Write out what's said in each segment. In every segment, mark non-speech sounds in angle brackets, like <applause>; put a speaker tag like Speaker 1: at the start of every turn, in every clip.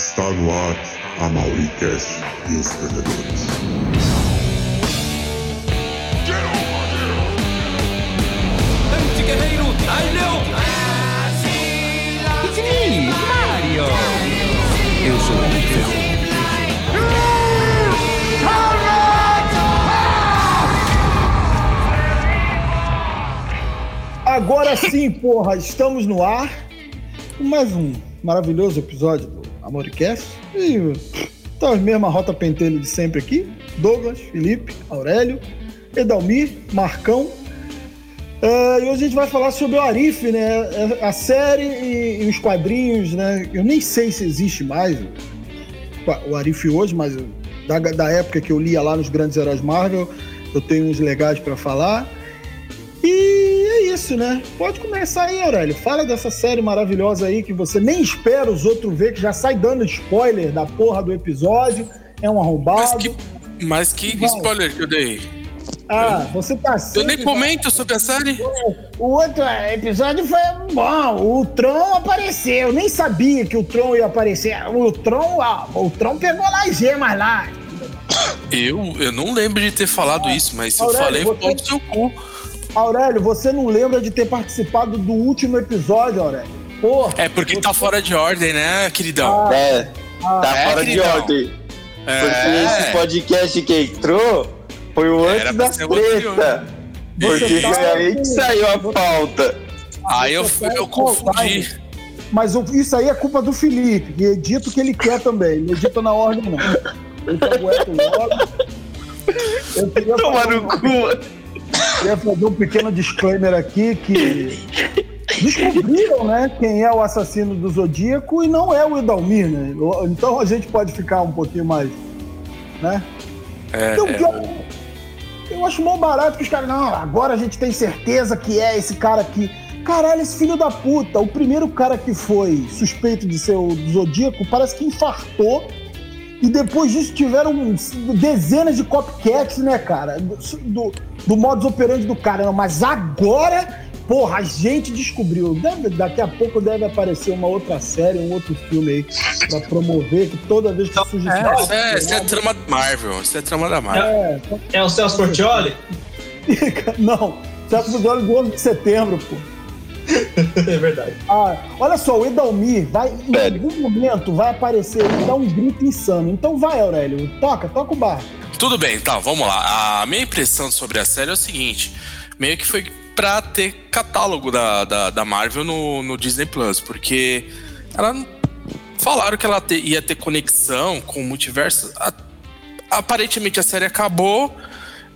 Speaker 1: Está no ar a Mauricast e os Perdedores.
Speaker 2: Anti-guerreiro Tyler! It's me, Mario! Eu sou o Homem de Ferro.
Speaker 3: Agora sim, porra, estamos no ar com mais um maravilhoso episódio do Amoricast. E tá a mesma rota pentelho de sempre aqui: Douglas, Felipe, Aurélio, Edalmir, Marcão. É, e hoje a gente vai falar sobre o Arif, né? A série e, e os quadrinhos, né? Eu nem sei se existe mais o Arif hoje, mas da, da época que eu lia lá nos Grandes Heróis Marvel, eu tenho uns legais para falar. Né? Pode começar aí, Aurélio. Fala dessa série maravilhosa aí que você nem espera os outros ver, que já sai dando spoiler da porra do episódio. É um arrombado.
Speaker 4: Mas que, mas que spoiler que eu dei?
Speaker 3: Ah, você tá
Speaker 4: Eu nem comento sobre a série.
Speaker 3: O outro episódio foi bom. O Tron apareceu. Eu nem sabia que o Tron ia aparecer. O Tron, ah, o Tron pegou lá as gemas lá.
Speaker 4: Eu, eu não lembro de ter falado isso, mas se eu falei, pau no seu cu.
Speaker 3: Aurélio, você não lembra de ter participado do último episódio, Aurélio? Porra.
Speaker 4: É porque tá fora de ordem, né, queridão?
Speaker 3: Ah,
Speaker 5: É, tá
Speaker 4: É,
Speaker 5: fora de ordem. Porque esse
Speaker 4: É,
Speaker 5: podcast que entrou foi o antes da treta. Porque
Speaker 3: tá-
Speaker 5: foi aí que saiu a pauta.
Speaker 4: aí eu,
Speaker 3: tá
Speaker 4: eu
Speaker 3: em
Speaker 4: confundi.
Speaker 3: Mas isso aí é culpa do Felipe, que edita o que ele quer também. Não edita na ordem, não. Ele tá aguenta logo. Eu queria
Speaker 5: Toma no cu.
Speaker 3: Queria fazer um pequeno disclaimer aqui que descobriram, né, quem é o assassino do Zodíaco e não é o Edalmir, né? Então a gente pode ficar um pouquinho mais, né?
Speaker 4: É,
Speaker 3: Então,
Speaker 4: é,
Speaker 3: eu, eu acho mó barato que os caras, não, agora a gente tem certeza que é esse cara aqui. Caralho, esse filho da puta, o primeiro cara que foi suspeito de ser o Zodíaco parece que infartou. E depois disso tiveram dezenas de copycats, né, cara? Do, do, do modus operandi do cara. Não, mas agora, porra, a gente descobriu. Deve- daqui a pouco deve aparecer uma outra série, um outro filme aí pra promover, que toda vez que surge
Speaker 4: Isso é, isso é trama da Marvel. Isso é trama da Marvel.
Speaker 3: é,
Speaker 6: É o Celso Portioli? <laughs>
Speaker 3: Não, Celso Olho do 11 de setembro, pô. <laughs>
Speaker 6: É verdade.
Speaker 3: Ah, olha só, o Edalmir vai, em algum momento, vai aparecer e dar um grito insano. Então vai, Aurélio, toca, toca o barco.
Speaker 4: Tudo bem, tá, vamos lá. A minha impressão sobre a série é o seguinte: meio que foi pra ter catálogo da, da, da Marvel no, no Disney Plus, porque ela não- falaram que ela te- ia ter conexão com o multiverso. A- aparentemente a série acabou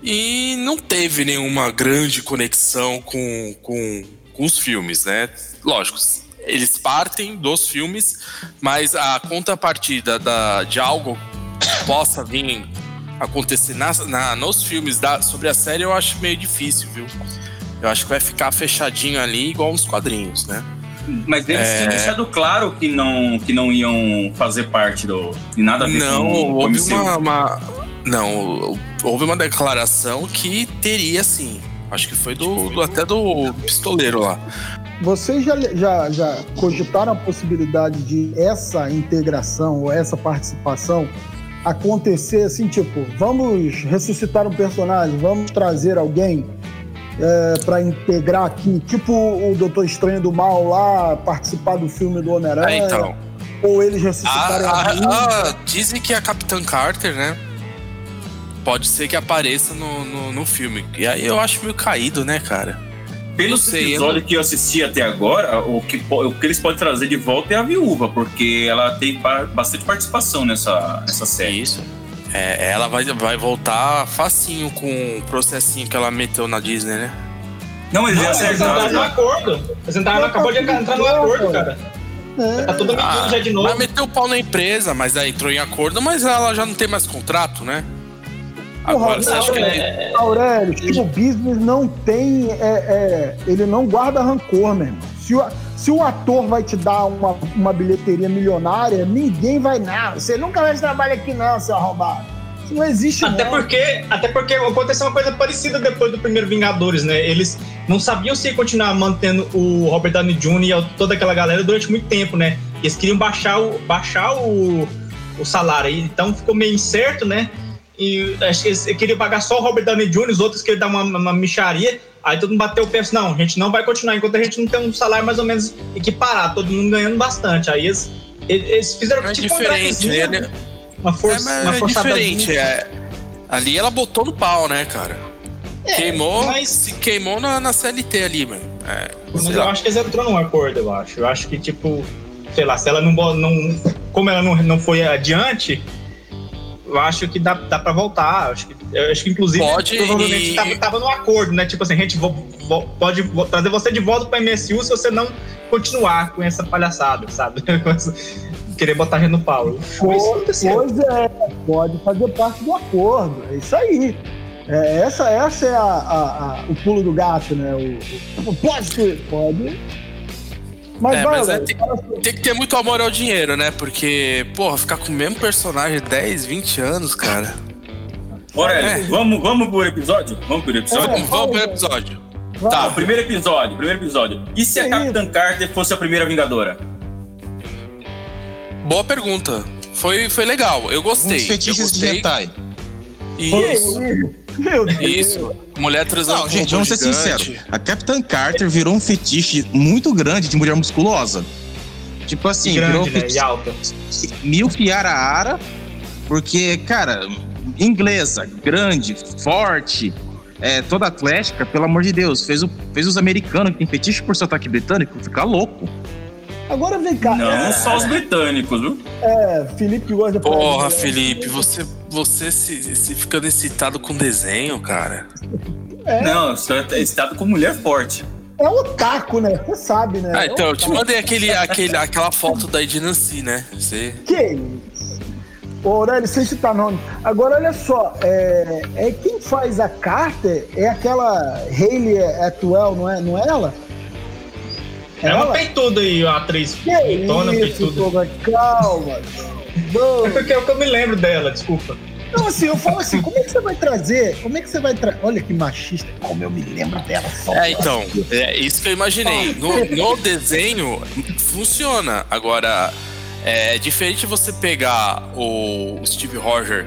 Speaker 4: e não teve nenhuma grande conexão com, com, com os filmes, né? Lógico, eles partem dos filmes, mas a contrapartida da, de algo que <coughs> possa vir acontecer nas- na, nos filmes da, sobre a série eu acho meio difícil, viu? Eu acho que vai ficar fechadinho ali, igual uns quadrinhos, né?
Speaker 7: Mas eles
Speaker 4: É.
Speaker 7: tinham deixado claro que não, que não iam fazer parte do. E nada a ver
Speaker 4: Não,
Speaker 7: com
Speaker 4: houve uma, uma- Não, houve uma declaração que teria sim. Acho que foi do, do- até do pistoleiro lá.
Speaker 3: Vocês já, já, já cogitaram a possibilidade de essa integração ou essa participação acontecer assim, tipo, vamos ressuscitar um personagem, vamos trazer alguém é, para integrar aqui, tipo o Doutor Estranho do Mal lá, participar do filme do
Speaker 4: Ah,
Speaker 3: Homem-Aranha,
Speaker 4: então.
Speaker 3: ou eles
Speaker 4: A,
Speaker 3: ressuscitarem a,
Speaker 4: a- a- dizem que a Capitã Carter, né? Pode ser que apareça no, no, no filme. E aí eu acho meio caído, né, cara?
Speaker 7: Pelos
Speaker 4: Não sei,
Speaker 7: episódios que eu assisti até agora, o que, o que eles podem trazer de volta é a viúva, porque ela tem ba- bastante participação nessa, nessa
Speaker 4: É
Speaker 7: série.
Speaker 4: isso. É, ela vai, vai voltar facinho com o processinho que ela meteu na Disney, né?
Speaker 7: Não, mas já
Speaker 6: Eles entraram no
Speaker 7: acertaram.
Speaker 6: acordo. Eles entraram, acabou de entrar no acordo, cara.
Speaker 3: É,
Speaker 6: Tá tudo medido
Speaker 4: Ah,
Speaker 6: já de novo.
Speaker 4: Mas meteu o pau na empresa, mas aí entrou em acordo, mas ela já não tem mais contrato, né? Agora, você
Speaker 6: Não,
Speaker 4: ele...
Speaker 6: é-
Speaker 3: Aurélio, o business não tem. é, é, ele não guarda rancor, meu irmão. Se o, se o ator vai te dar uma, uma bilheteria milionária, ninguém vai, não. Você nunca mais trabalha aqui, não, seu arrombado. Isso não existe,
Speaker 6: Até
Speaker 3: não.
Speaker 6: porque, até porque aconteceu uma coisa parecida depois do primeiro Vingadores, né? Eles não sabiam se ia continuar mantendo o Robert Downey Jr. e toda aquela galera durante muito tempo, né? eles queriam baixar o, baixar o, o salário. aí, Então ficou meio incerto, né? E acho que eles queriam pagar só o Robert Downey Jr., os outros queriam dar uma, uma micharia. Aí todo mundo bateu o pé e disse, não, a gente não vai continuar enquanto a gente não tem um salário mais ou menos equiparado, todo mundo ganhando bastante. Aí eles, eles fizeram
Speaker 4: É
Speaker 6: tipo
Speaker 4: diferente, né?
Speaker 6: uma
Speaker 4: É,
Speaker 6: força,
Speaker 4: mas
Speaker 6: uma
Speaker 4: é diferente. É, ali ela botou no pau, né, cara? queimou,
Speaker 6: mas-
Speaker 4: se queimou na, na CLT ali, mano. É,
Speaker 6: Mas eu
Speaker 4: lá.
Speaker 6: acho que eles entrou num acordo, eu acho. Eu acho que, tipo, sei lá, se ela não. não como ela não, não foi adiante, eu acho que dá, dá pra voltar. Acho que, eu acho que inclusive,
Speaker 4: Pode
Speaker 6: provavelmente
Speaker 4: e-
Speaker 6: tava, tava no acordo, né? Tipo assim, a gente vo- vo- pode vo- trazer você de volta pro MSU se você não continuar com essa palhaçada, sabe? <laughs> Querer botar a gente no pau. Foi isso que aconteceu.
Speaker 3: Pois é, pode fazer parte do acordo. É isso aí. É, essa, essa é a, a- a- o pulo do gato, né? O, o- pode ser, pode. Mas
Speaker 4: É,
Speaker 3: vai,
Speaker 4: mas é, tem, tem que ter muito amor ao dinheiro, né? Porque, porra, ficar com o mesmo personagem 10, 20 anos, cara.
Speaker 7: Aurélio,
Speaker 4: É.
Speaker 7: vamos, vamos pro episódio? Vamos pro episódio?
Speaker 3: É.
Speaker 4: Vamos, vamos pro episódio.
Speaker 3: vai.
Speaker 7: Tá, primeiro episódio, primeiro episódio. E se a Capitã Carter fosse a primeira Vingadora?
Speaker 4: Boa pergunta. Foi, foi legal, eu gostei.
Speaker 8: Uns
Speaker 4: eu
Speaker 8: fetiches de
Speaker 4: gostei.
Speaker 8: hentai.
Speaker 4: Isso,
Speaker 3: Meu Deus.
Speaker 4: isso. Mulher transando
Speaker 8: Não, gente, vamos ser sinceros. A Capitã Carter virou um fetiche muito grande de mulher musculosa. Tipo assim,
Speaker 6: E
Speaker 8: virou um
Speaker 6: grande, né?
Speaker 8: fetiche
Speaker 6: E alta.
Speaker 8: mil fiara ara, porque, cara, inglesa, grande, forte, é, toda atlética, pelo amor de Deus, fez, o, fez os americanos que tem fetiche por sotaque britânico ficar louco.
Speaker 3: Agora vem cá.
Speaker 7: Não
Speaker 3: é,
Speaker 7: só os britânicos, viu?
Speaker 3: é, Felipe gosta de
Speaker 4: Porra, Felipe, você, você se, se ficando excitado com desenho, cara.
Speaker 7: Não, só é estado com mulher forte.
Speaker 3: É otaku, né? Você sabe, né?
Speaker 4: Ah, então, eu te mandei aquele, aquele, aquela foto da Ednancy, né? Você.
Speaker 3: Que isso? Ô, Aurélio, sem citar nome. Agora, olha só. É, é quem faz a Carter é aquela Hayley Atwell, não é, não é ela?
Speaker 6: É uma peituda aí, a atriz.
Speaker 3: Que
Speaker 6: Peitona,
Speaker 3: isso,
Speaker 6: peituda.
Speaker 3: Toga, calma.
Speaker 6: É
Speaker 3: Não,
Speaker 6: porque é o que eu me lembro dela, desculpa.
Speaker 3: Não, assim, eu falo assim, como é que você vai trazer? Como é que você vai trazer? Olha que machista, como eu me lembro dela. Só
Speaker 4: É, então, é isso que eu imaginei. No, no desenho, funciona. Agora, é diferente você pegar o Steve Roger,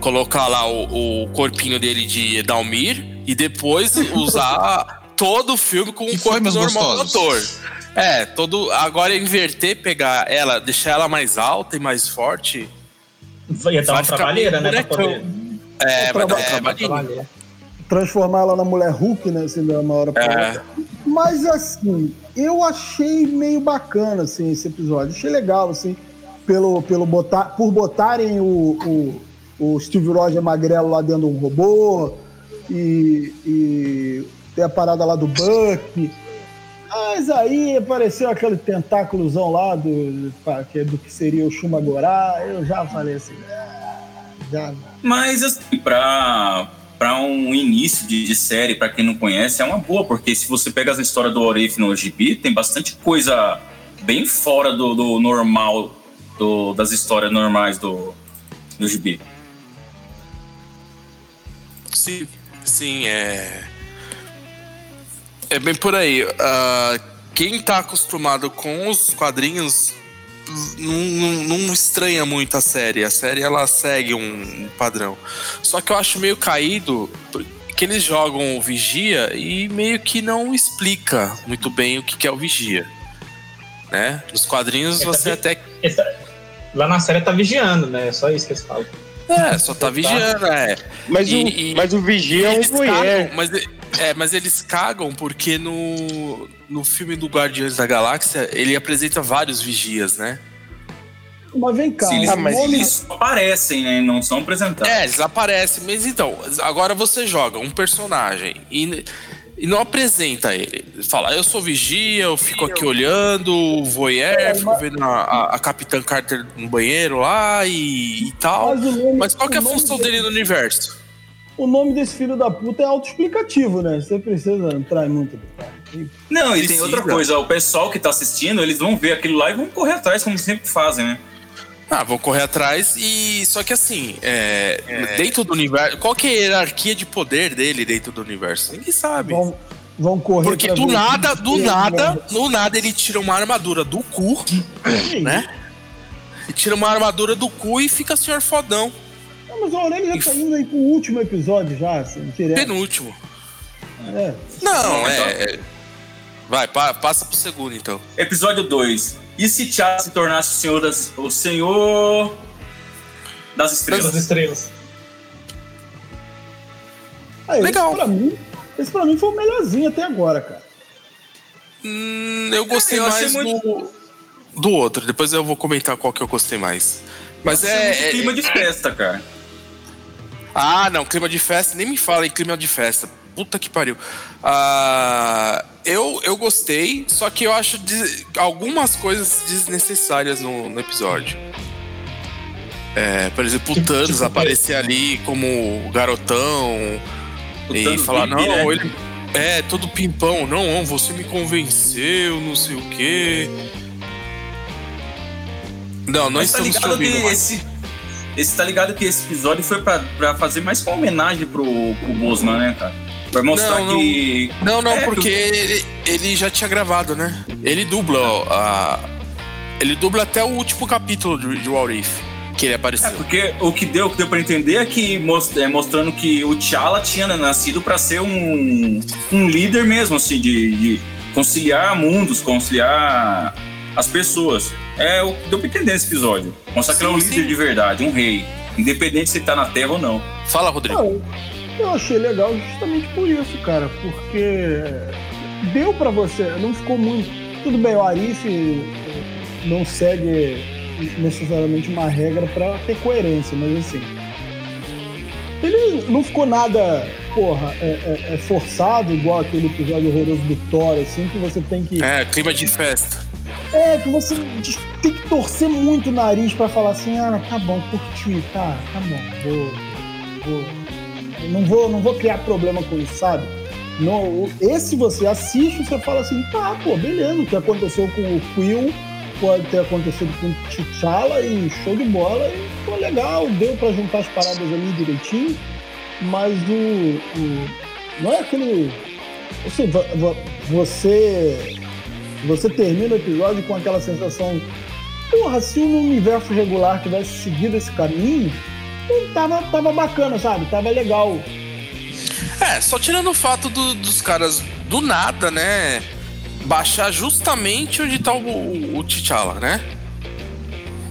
Speaker 4: colocar lá o, o corpinho dele de Dalmir e depois <laughs> usar todo o filme com
Speaker 8: foi,
Speaker 4: corpo normal do ator. É, todo. Agora inverter, pegar ela, deixar ela mais alta e mais forte.
Speaker 6: Ia dar uma trabalheira, né? Poder.
Speaker 4: É, vai dar um
Speaker 3: É.
Speaker 6: Trabalheira.
Speaker 3: transformar ela na mulher Hulk, né? Assim, da uma hora pra
Speaker 4: É.
Speaker 3: outra. Mas assim, eu achei meio bacana assim, esse episódio. Achei legal, assim, pelo, pelo botar, por botarem o, o, o Steve Roger magrelo lá dentro de um robô e, e ter a parada lá do Buck. Mas aí apareceu aquele tentáculozão lá do, que é do que seria o Shumagorá. Eu já falei assim, ah, já
Speaker 7: Mas, assim, pra, pra um início de, de série, pra quem não conhece, é uma boa, porque se você pega as histórias do Orif no GB, tem bastante coisa bem fora do, do normal, do- das histórias normais do, do GB.
Speaker 4: Sim, sim, é. É bem por aí. Ah, quem tá acostumado com os quadrinhos não, não- não estranha muito a série. A série ela segue um, padrão. Só que eu acho meio caído que eles jogam o Vigia e meio que não explica muito bem o que é o Vigia. Né? Nos quadrinhos
Speaker 6: É,
Speaker 4: você
Speaker 6: tá
Speaker 4: até.
Speaker 6: Tá- Lá na série tá vigiando, né? É só isso que eles falam.
Speaker 4: É, só tá vigiando, é.
Speaker 5: Mas,
Speaker 4: E-
Speaker 5: o,
Speaker 4: e-
Speaker 5: mas o vigia é um
Speaker 4: eles
Speaker 5: voyeur.
Speaker 4: cagam, mas, é, mas eles cagam porque no, no filme do Guardiões da Galáxia ele apresenta vários vigias, né?
Speaker 3: Mas vem cá,
Speaker 7: Sim, eles,
Speaker 3: o nome-
Speaker 7: eles aparecem, né? Não são apresentados.
Speaker 4: É, eles aparecem, mas então, agora você joga um personagem e, e não apresenta ele. Fala, eu sou vigia, eu fico aqui olhando, voyeur, fico vendo a, a, a Capitã Carter no banheiro lá e, e tal.
Speaker 3: Mas o nome-
Speaker 4: Mas qual que é a
Speaker 3: o nome
Speaker 4: função
Speaker 3: dele-
Speaker 4: dele no universo?
Speaker 3: O nome desse filho da puta é autoexplicativo, né? Você precisa entrar em muito detalhe.
Speaker 7: Não, e tem outra coisa. O pessoal que tá assistindo, eles vão ver aquilo lá e vão correr atrás, como sempre fazem, né?
Speaker 4: Ah, vão correr atrás e. Só que assim, é, dentro do universo. Qual que é a hierarquia de poder dele dentro do universo? Ninguém sabe.
Speaker 3: Vamos, vão correr.
Speaker 4: Porque do nada, do nada, do nada ele tira uma armadura do cu, né? E tira uma armadura do cu e fica senhor fodão.
Speaker 3: Não, mas o Aurélio já tá indo aí pro último episódio já, assim, direto.
Speaker 4: Penúltimo.
Speaker 3: É.
Speaker 4: Não, é. é- Vai, pa- passa pro segundo então.
Speaker 7: Episódio 2. E se T'Challa se tornasse o senhor das, o senhor das
Speaker 6: Das
Speaker 7: estrelas?
Speaker 6: estrelas.
Speaker 3: Ah, esse
Speaker 4: Legal.
Speaker 3: Pra mim, esse pra mim foi o melhorzinho até agora, cara.
Speaker 4: Hum, eu gostei
Speaker 7: eu achei
Speaker 4: mais
Speaker 7: muito-
Speaker 4: do, do outro. Depois eu vou comentar qual que eu gostei mais. Mas é, é-
Speaker 7: clima de festa, cara.
Speaker 4: Ah, não, clima de festa, nem me fala em clima de festa. Puta que pariu. Ah, eu, eu gostei, só que eu acho des- algumas coisas desnecessárias no, no episódio. É, por exemplo, o
Speaker 6: Tipo-
Speaker 4: Thanos
Speaker 6: tipo
Speaker 4: aparecer ali como garotão
Speaker 7: O
Speaker 4: e
Speaker 7: Thanos
Speaker 4: falar, não,
Speaker 7: né?
Speaker 4: ele é todo pimpão, não, você me convenceu, não sei o quê. Não, não
Speaker 7: Mas tá
Speaker 4: estamos te
Speaker 7: ligado
Speaker 4: mais.
Speaker 7: esse, esse. Tá ligado que esse episódio foi pra, pra fazer mais uma homenagem pro, pro Bosman, né, cara? Pra mostrar
Speaker 4: Não, não.
Speaker 7: que.
Speaker 4: Não, não,
Speaker 7: É,
Speaker 4: porque ele, ele já tinha gravado, né? Ele dubla ó, a. Ele dubla até o último capítulo de, de What If, que ele
Speaker 7: É,
Speaker 4: apareceu.
Speaker 7: porque o que deu, o que deu pra entender é que most- é, mostrando que o T'Challa tinha nascido pra ser um, um líder mesmo, assim, de, de conciliar mundos, conciliar as pessoas. É o que deu pra entender nesse episódio. Mostrar que ele é um
Speaker 4: Sim,
Speaker 7: líder
Speaker 4: sim.
Speaker 7: de verdade, um rei. Independente se ele tá na Terra ou não.
Speaker 4: Fala, Rodrigo.
Speaker 3: Ah, eu- achei legal justamente por isso, cara, porque deu pra você, não ficou muito. Tudo bem, o Arif eh, não segue necessariamente uma regra pra ter coerência, mas assim. Ele não ficou nada, porra, é, é- é forçado, igual aquele episódio horroroso do Thor, assim, que você tem que.
Speaker 4: É, clima de festa.
Speaker 3: É, que você tem que torcer muito o nariz pra falar assim, ah, tá bom, curti, tá, tá bom, vou, vou, não vou, não vou criar problema com isso, sabe? Não, o- esse você assiste você fala assim, tá, pô, beleza, o que aconteceu com o Quill pode ter acontecido com o T'Challa e show de bola, e legal, deu pra juntar as paradas ali direitinho, mas o, o não é aquele, assim, vo- vo- você você termina o episódio com aquela sensação. Porra, se no universo regular tivesse seguido esse caminho, hum, tava, tava bacana, sabe? Tava legal.
Speaker 4: É, só tirando o fato do- dos caras do nada, né? Baixar justamente onde tá o, o, o T'Challa, né?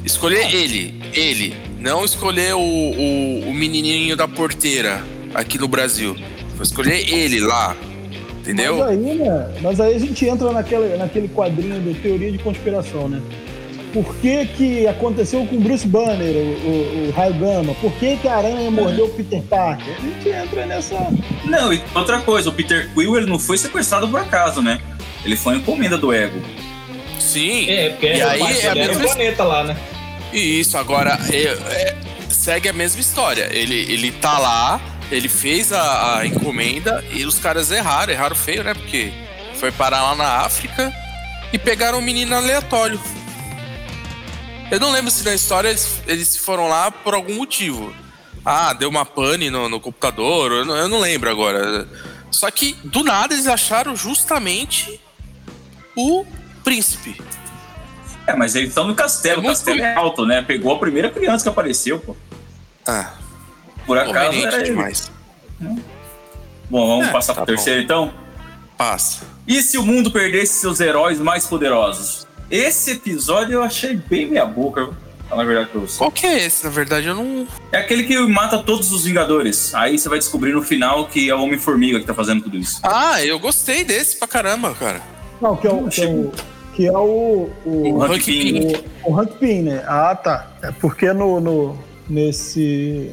Speaker 4: Escolher ele, ele. Não escolher o, o, o menininho da porteira aqui no Brasil. Vou escolher ele lá. Entendeu?
Speaker 3: Mas aí, né? Mas aí a gente entra naquele, naquele quadrinho de teoria de conspiração, né? Por que, que aconteceu com o Bruce Banner, o, o, o Raio Gama? Por que, que a aranha mordeu o Peter Parker? A gente entra nessa.
Speaker 7: Não, e outra coisa, o Peter Quill ele não foi sequestrado por acaso, né? Ele foi uma encomenda do ego.
Speaker 4: Sim.
Speaker 6: É, porque
Speaker 4: E aí é a
Speaker 6: o
Speaker 4: mesma
Speaker 6: planeta lá, né?
Speaker 4: Isso, agora é- é- segue a mesma história. Ele, ele tá lá, ele fez a, a encomenda e os caras erraram, erraram feio, né? Porque foi parar lá na África e pegaram um menino aleatório. Eu não lembro se na história eles, eles foram lá por algum motivo. Ah, deu uma pane no, no computador, eu não, eu não lembro agora. Só que do nada eles acharam justamente o príncipe.
Speaker 7: É, mas eles estão no castelo,
Speaker 4: É
Speaker 7: o castelo é alto, né? Pegou a primeira criança que apareceu, pô.
Speaker 4: Ah,
Speaker 7: Por acaso era ele.
Speaker 4: demais.
Speaker 7: Bom, vamos
Speaker 4: É,
Speaker 7: passar
Speaker 4: tá
Speaker 7: pro terceiro então?
Speaker 4: Passa.
Speaker 7: E se o mundo perdesse seus heróis mais poderosos? Esse episódio eu achei bem meia boca, viu? Falar a verdade pra você.
Speaker 4: Qual que é esse? Na verdade, eu não.
Speaker 7: É aquele que mata todos os Vingadores. Aí você vai descobrir no final que é o Homem-Formiga que tá fazendo tudo isso.
Speaker 4: Ah, eu gostei desse pra caramba, cara.
Speaker 3: Não, que é o. Que é o, que é o, o,
Speaker 7: O Hank Pym.
Speaker 4: Pym.
Speaker 3: O, o Hank Pym, né? Ah, tá. É porque no, no, nesse,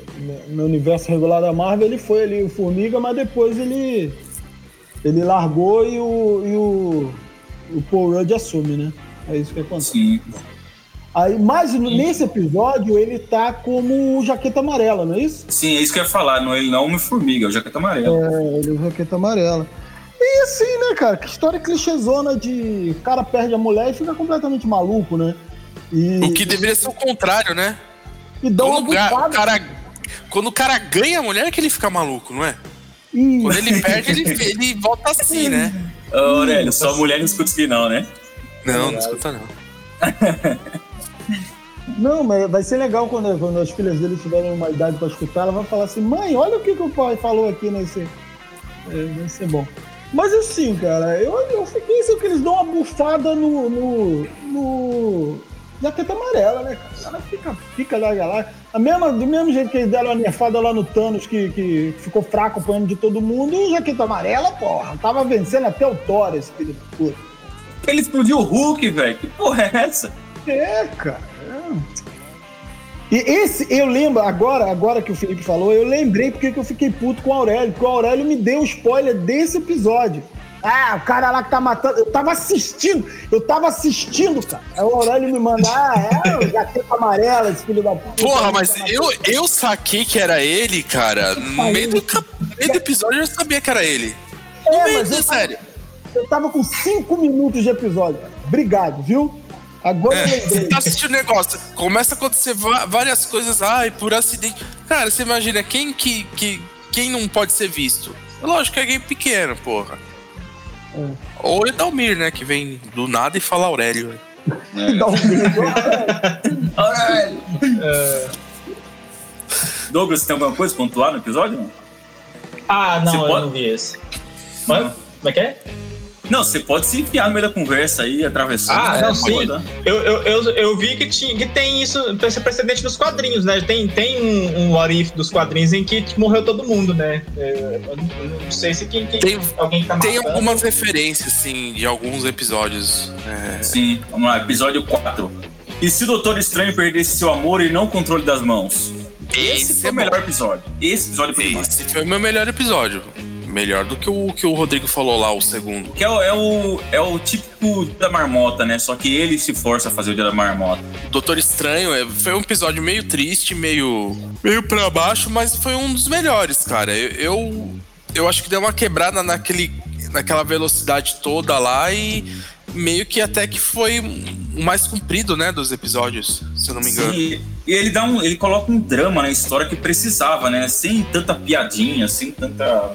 Speaker 3: no universo regular da Marvel ele foi ali o Formiga, mas depois ele, ele largou e o, e o, o Paul Rudd assume, né? É isso que acontece.
Speaker 7: Sim.
Speaker 3: Aí, mas nesse episódio ele tá como o Jaqueta Amarela, não é isso?
Speaker 7: Sim, é isso que eu ia falar. Não, ele não é Homem-Formiga, é o Jaqueta Amarela.
Speaker 3: É, ele é o Jaqueta Amarela. E assim, né, cara? Que história clichêzona de cara perde a mulher e fica completamente maluco, né? E,
Speaker 4: O que deveria ser o contrário, né?
Speaker 3: e dá uma
Speaker 4: Quando ga-
Speaker 3: bucada.
Speaker 4: o cara, quando o cara ganha a mulher é que ele fica maluco, não é?
Speaker 3: Ih,
Speaker 4: Quando ele perde, ele, ele volta assim, né?
Speaker 7: Ô, Aurélio, só mulher não escuta isso aqui não, né?
Speaker 4: Não, não escuta não. <laughs>
Speaker 3: Não, mas vai ser legal quando, quando as filhas dele tiverem uma idade pra escutar, ela vai falar assim, mãe, olha o que, que o pai falou aqui nesse. É, vai ser bom. Mas assim, cara, eu, eu fiquei assim que eles dão uma bufada no. no. no jaqueta amarela, né, cara? Ela fica, fica lá, lá. A mesma, do mesmo jeito que eles deram a nerfada lá no Thanos, que, que ficou fraco apanhando de todo mundo, o jaqueta amarela, porra, tava vencendo até o Thor, esse filho da puta.
Speaker 7: Ele explodiu o Hulk, velho. Que porra é essa?
Speaker 3: É, cara. é. E esse, eu lembro, agora, agora que o Felipe falou, eu lembrei porque que eu fiquei puto com o Aurélio, porque o Aurélio me deu o spoiler desse episódio. Ah, o cara lá que tá matando. Eu tava assistindo, eu tava assistindo, cara. Aí o Aurélio me manda, ah, é, o jaqueta amarela, esse filho da puta.
Speaker 4: Porra, mas eu, eu saquei que era ele, cara. No meio do, no meio do episódio eu sabia que era ele. No
Speaker 3: É,
Speaker 4: meio
Speaker 3: mas
Speaker 4: do
Speaker 3: eu,
Speaker 4: sério.
Speaker 3: Eu tava com cinco minutos de episódio. Obrigado, viu? Agora eu
Speaker 4: É, você
Speaker 3: lembrei.
Speaker 4: tá assistindo o negócio, começa a acontecer várias coisas, ai, por acidente. Cara, você imagina quem que, que quem não pode ser visto? Lógico que é alguém pequeno, porra.
Speaker 3: É.
Speaker 4: Ou Edalmir, né, que vem do nada e fala Aurélio. <laughs>
Speaker 3: Um beijo.
Speaker 7: Aurélio! Douglas, tem alguma coisa pontuar no episódio?
Speaker 6: Ah, não,
Speaker 7: Você
Speaker 6: eu
Speaker 7: pode-
Speaker 6: não vi esse. Mas, como é que é?
Speaker 7: Não, você pode se enfiar no meio da conversa aí, atravessando.
Speaker 6: Ah,
Speaker 7: É,
Speaker 6: não,
Speaker 7: pode
Speaker 6: sim. Eu, eu, eu, eu vi que, tinha, que tem isso, esse precedente nos quadrinhos, né? Tem, tem um, um what if dos quadrinhos em que morreu todo mundo, né? É, Eu não, eu não sei se quem, quem
Speaker 4: Tem-
Speaker 6: alguém tá
Speaker 4: Tem
Speaker 6: matando.
Speaker 4: algumas referências, assim, de alguns episódios. É,
Speaker 7: Sim, vamos lá, episódio 4. E se o Doutor Estranho perdesse seu amor e não o controle das mãos? Esse, foi o
Speaker 4: bom.
Speaker 7: melhor episódio. Esse episódio foi demais.
Speaker 4: Esse foi o meu melhor episódio. Melhor do que o que o Rodrigo falou lá, o segundo.
Speaker 7: Que é o, é, o, é o típico da marmota, né? Só que ele se força a fazer o dia da marmota.
Speaker 4: Doutor Estranho é, foi um episódio meio triste, meio meio para baixo, mas foi um dos melhores, cara. Eu, eu eu acho que deu uma quebrada naquele naquela velocidade toda lá e meio que até que foi o mais comprido, né, dos episódios, se eu não me engano.
Speaker 7: Sim, e ele dá um. Ele coloca um drama na história que precisava, né? Sem tanta piadinha, sem tanta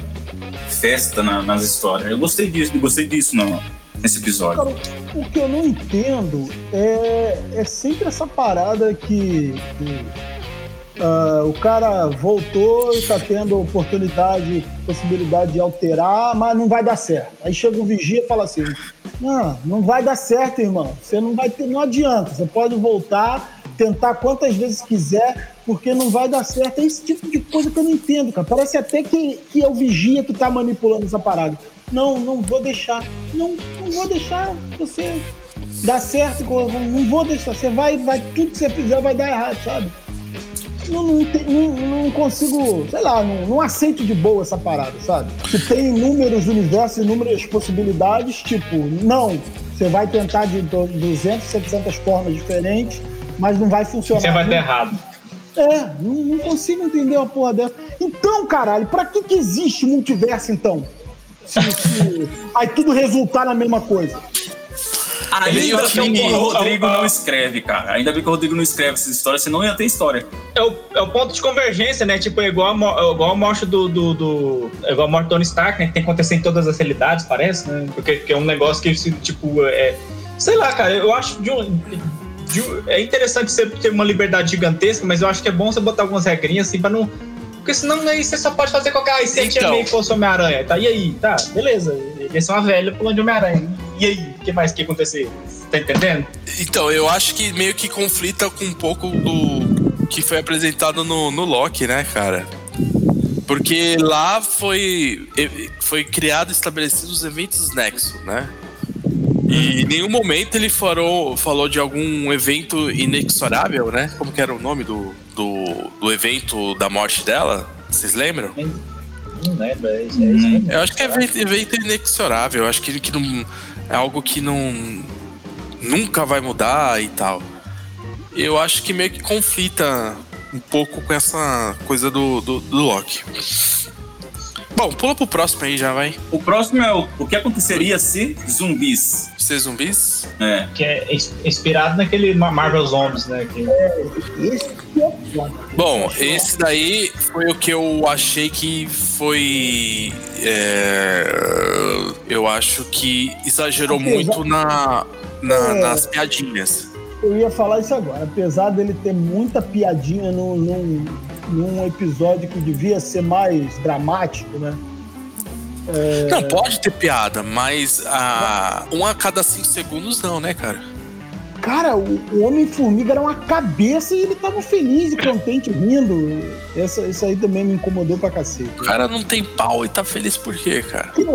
Speaker 7: festa na- nas histórias. Eu gostei disso, eu gostei disso no, nesse episódio.
Speaker 3: Cara, o que eu não entendo é, é sempre essa parada que, que, ah, o cara voltou e tá tendo oportunidade, possibilidade de alterar, mas não vai dar certo. Aí chega um vigia e fala assim: não, não vai dar certo, irmão. Você não vai ter, não adianta. Você pode voltar, tentar quantas vezes quiser, porque não vai dar certo. É esse tipo de coisa que eu não entendo, cara. Parece até que, que é o vigia que tá manipulando essa parada. Não, não vou deixar. Não, não vou deixar você dar certo. Não vou deixar. Você vai, vai, tudo que você fizer vai dar errado, sabe? Não, não, não, não consigo, sei lá, não, não aceito de boa essa parada, sabe? Que tem inúmeros universos, inúmeras possibilidades, tipo, não, você vai tentar de do- 200, 700 formas diferentes, mas não vai funcionar.
Speaker 6: Você vai
Speaker 3: Não-
Speaker 6: ter errado.
Speaker 3: é, não, não consigo entender uma porra dessa. Então, caralho, pra que, que existe multiverso, então? Se, se- aí tudo resultar na mesma coisa.
Speaker 7: Ainda bem que o Rodrigo não escreve, cara. Ainda bem que o Rodrigo não escreve essas histórias, senão ia ter história.
Speaker 6: É o, é o ponto de convergência, né? Tipo, é igual a, é igual a morte do, do, do- É igual a morte do Tony Stark, né? Que tem que acontecer em todas as realidades, parece, né? Porque que é um negócio que, tipo, é. Sei lá, cara, eu acho de um. É interessante você ter uma liberdade gigantesca, mas eu acho que é bom você botar algumas regrinhas assim pra não. Porque senão aí você só pode fazer qualquer. Aí você tinha
Speaker 4: Então.
Speaker 6: meio que fosse Homem-Aranha, tá? E aí? Tá, beleza. Ele é uma velha pulando de Homem-Aranha. E aí? O que mais que ia acontecer? Tá entendendo?
Speaker 4: Então, eu acho que meio que conflita com um pouco do que foi apresentado no, no Loki, né, cara? Porque lá foi, foi criado e estabelecido os eventos Nexo, né? E em nenhum momento ele falou, falou de algum evento inexorável, né? Como que era o nome do, do, do evento da morte dela? Vocês lembram?
Speaker 6: Não lembro, é isso, é isso.
Speaker 4: Eu acho que é evento, evento inexorável. Eu acho que, que não, é algo que não nunca vai mudar e tal. Eu acho que meio que conflita um pouco com essa coisa do, do, do Loki. Bom, pula pro próximo aí já, vai.
Speaker 7: O próximo é o, o que aconteceria se zumbis.
Speaker 4: Ser zumbis?
Speaker 7: É.
Speaker 6: Que é ins- inspirado naquele Ma- Marvel Zombies, né? Que...
Speaker 3: Esse,
Speaker 4: Bom, esse daí foi o que eu achei que foi. é, eu acho que exagerou
Speaker 3: Apesar-
Speaker 4: muito na, na-
Speaker 3: É.
Speaker 4: nas piadinhas.
Speaker 3: Eu ia falar isso agora. Apesar dele ter muita piadinha num, num, num episódio que devia ser mais dramático, né?
Speaker 4: Não, pode ter piada, mas a, um a cada cinco segundos não, né, cara?
Speaker 3: Cara, o, o Homem-Formiga era uma cabeça e ele tava feliz e contente, rindo. Essa, isso aí também me incomodou pra cacete.
Speaker 4: O cara não tem pau e tá feliz por quê, cara?
Speaker 3: Que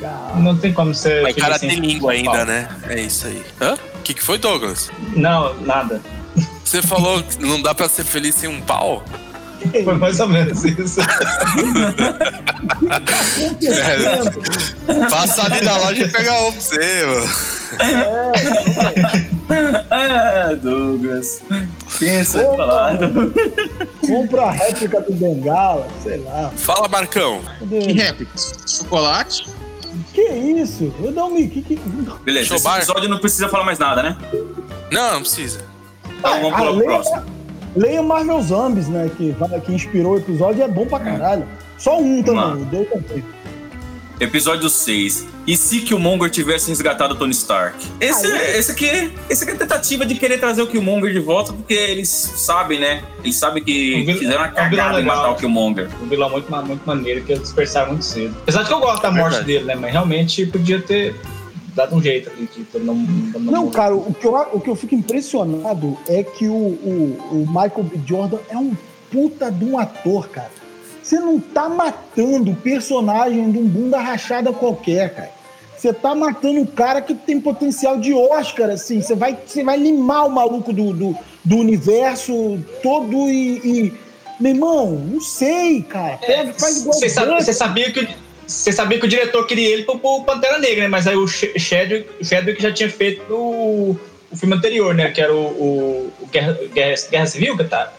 Speaker 3: cara.
Speaker 6: Não tem como ser.
Speaker 4: Mas o cara tem
Speaker 6: sem
Speaker 4: língua ainda,
Speaker 6: pau.
Speaker 4: né? É isso aí. Hã? O que, que foi, Douglas?
Speaker 6: Não, nada.
Speaker 4: Você falou que não dá pra ser feliz sem um pau? <laughs>
Speaker 6: Foi mais ou menos isso.
Speaker 4: Passa ali na loja e pega um pra você, mano.
Speaker 7: Ah, Douglas. Pensa
Speaker 3: Opa.
Speaker 7: falado.
Speaker 3: Compra a réplica do Bengala, sei lá.
Speaker 4: Fala, Marcão.
Speaker 8: Que réplicas? Chocolate?
Speaker 3: Que isso? Eu não me. Que, que...
Speaker 7: Beleza, esse
Speaker 4: Chobar.
Speaker 7: episódio não precisa falar mais nada, né?
Speaker 4: Não, não precisa.
Speaker 7: Então vamos pro próximo.
Speaker 3: Leia Marvel Zombies, né? Que, que inspirou o episódio e é bom pra caralho. Só um também, o dois também.
Speaker 7: Episódio 6. E se Killmonger tivesse resgatado o Tony Stark? Esse,
Speaker 3: Ah,
Speaker 7: esse, aqui, esse aqui é a tentativa de querer trazer o Killmonger de volta, porque eles sabem, né? Eles sabem que
Speaker 6: Um vil-
Speaker 7: fizeram uma
Speaker 6: é um
Speaker 7: cagada em
Speaker 6: legal.
Speaker 7: matar o Killmonger.
Speaker 6: Um vilão muito, muito maneiro que eles dispersaram muito cedo. Apesar de que eu gosto da morte
Speaker 4: Verdade.
Speaker 6: dele, né? Mas realmente podia ter dado um jeito ali de de não.
Speaker 3: Não,
Speaker 6: morrer.
Speaker 3: cara, o que, eu, o que eu fico impressionado é que o, o, o Michael B. Jordan é um puta de um ator, cara. Você não tá matando o personagem de um bunda rachada qualquer, cara. Você tá matando um cara que tem potencial de Oscar, assim. Você vai, você vai limar o maluco do, do, do universo todo e, e- Meu irmão, não sei, cara. Pega, faz igual
Speaker 6: você sabia que você sabia que o diretor queria ele pro, pro Pantera Negra, né? Mas aí o Ch- Chadwick, o Chadwick já tinha feito o, o filme anterior, né? Que era o, o, o Guerra, Guerra, Guerra Civil, que tá.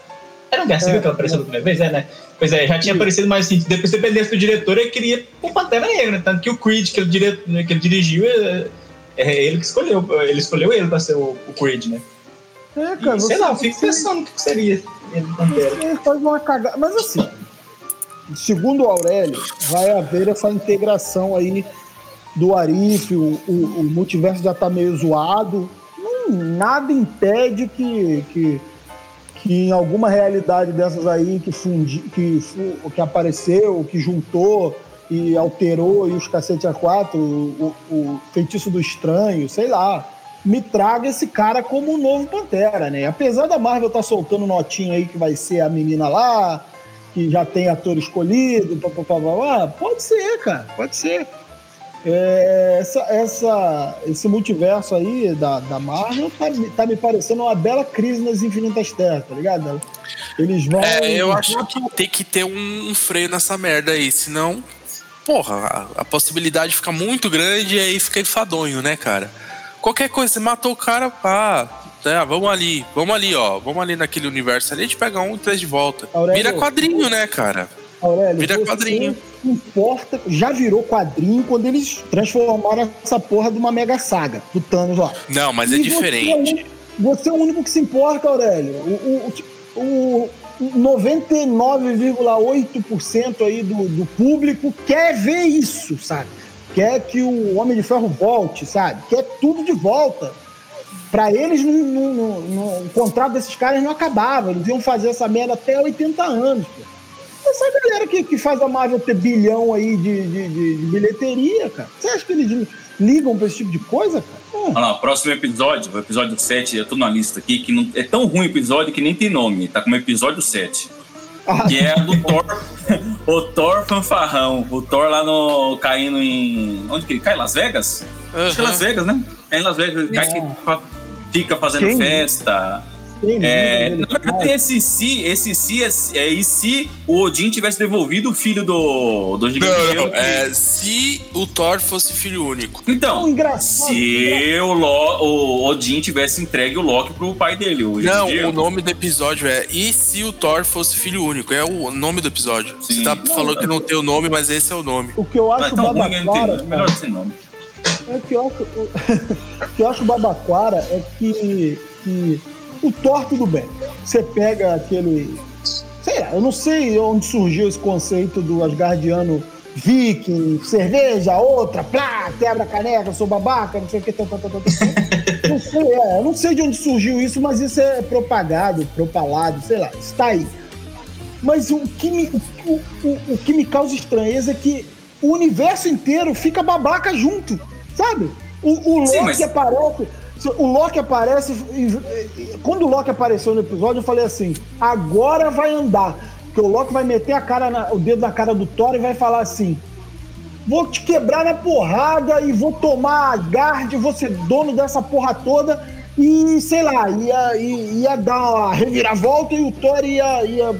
Speaker 6: Era um Guerra Civil
Speaker 3: É,
Speaker 6: que apareceu pela primeira vez, é, né? Pois é, já tinha aparecido, mas assim, depois dependesse do diretor, ele queria o Pantera Negra, né? Tanto que o Creed, que ele, dire, que ele dirigiu, é, é ele que escolheu. Ele escolheu ele pra ser o, o Creed, né?
Speaker 3: É,
Speaker 6: E,
Speaker 3: cara,
Speaker 6: sei
Speaker 3: você-
Speaker 6: lá, eu fico pensando o que que seria ele Pantera.
Speaker 3: Você faz uma cagada. Mas assim, segundo o Aurélio, vai haver essa integração aí do Arif, o, o, o multiverso já tá meio zoado. Hum, nada impede que, que, que em alguma realidade dessas aí que, fundi, que, que apareceu, que juntou e alterou e os cacete a quatro, o, o, feitiço do estranho, sei lá. Me traga esse cara como o novo Pantera, né? Apesar da Marvel estar soltando notinha aí que vai ser a menina lá, que já tem ator escolhido, pá, pá, pá, pá, pá, pode ser, cara, pode ser. É, essa, essa, esse multiverso aí da, da Marvel tá, me- tá me parecendo uma bela crise nas infinitas terras, tá ligado? Eles vão.
Speaker 4: É, eu acho que tem que ter um, um freio nessa merda aí, senão, porra, a, a possibilidade fica muito grande e aí fica enfadonho, né, cara? Qualquer coisa, você matou o cara, pá, né, vamos ali, vamos ali, ó, vamos ali naquele universo ali, a gente pega um e traz de volta.
Speaker 3: Aurélio,
Speaker 4: Vira quadrinho, né, cara?
Speaker 3: Aurélio,
Speaker 4: Vira quadrinho.
Speaker 3: Importa, já virou quadrinho quando eles transformaram essa porra de uma mega saga do Thanos lá.
Speaker 4: Não, mas é
Speaker 3: E
Speaker 4: diferente.
Speaker 3: é o único- Você é o único que se importa, Aurélio. O, o, o 99,8% aí do, do público quer ver isso, sabe? Quer que o Homem de Ferro volte, sabe? Quer tudo de volta. Pra eles, não, não- não- não- o contrato desses caras não acabava. Eles iam fazer essa merda até 80 anos. Pô. Essa galera que, que faz a Marvel ter bilhão aí de, de, de- de bilheteria, cara. Você acha que eles ligam pra esse tipo de coisa, cara? Pô,
Speaker 7: Olha lá, o próximo episódio, o episódio 7, eu tô na lista aqui, que não, é tão ruim o episódio que nem tem nome, tá como episódio 7. Que é do Thor, <laughs> o Thor fanfarrão. O Thor lá no. caindo em. Onde que ele cai? Las Vegas? Acho que é. Las Vegas, né? É em Las Vegas, ele cai que fa- fica fazendo
Speaker 3: Quem?
Speaker 7: festa. É, na verdade, esse si, esse si é, é e se o Odin tivesse devolvido o filho do, do Gigante
Speaker 4: Não,
Speaker 7: Gelo
Speaker 4: não,
Speaker 7: que-
Speaker 4: é, se o Thor fosse filho único.
Speaker 7: Então,
Speaker 3: Tão engraçado.
Speaker 7: se o, Lo, o Odin tivesse entregue o Loki pro pai dele,
Speaker 4: Não,
Speaker 7: Gelo.
Speaker 4: o nome do episódio é E se o Thor fosse filho único? É o nome do episódio.
Speaker 7: Sim.
Speaker 4: Você tá, falou que não tem o nome, mas esse é o nome.
Speaker 3: O que eu
Speaker 7: Não
Speaker 3: acho
Speaker 7: é tão ruim, ele
Speaker 3: babaquara,
Speaker 7: tem, melhor nome.
Speaker 3: É que eu acho, o que eu acho babaquara é que, que o Thor tudo bem. você pega aquele. Sei lá, eu não sei onde surgiu esse conceito do Asgardiano viking, cerveja, outra, plá, quebra caneca, sou babaca, não sei o que. Tá, tá, tá. Não sei, é, eu não sei de onde surgiu isso, mas isso é propagado, propalado, sei lá, está aí. Mas o que me, o, o, o que me causa estranheza é que o universo inteiro fica babaca junto, sabe? O, o Loki
Speaker 7: Sim, mas-
Speaker 3: aparece. O Loki aparece. Quando o Loki apareceu no episódio, eu falei assim: agora vai andar. Porque o Loki vai meter a cara na- o dedo na cara do Thor e vai falar assim: vou te quebrar na porrada e vou tomar Asgard, vou ser dono dessa porra toda. E sei lá, ia, ia, ia dar uma reviravolta e o Thor ia, ia,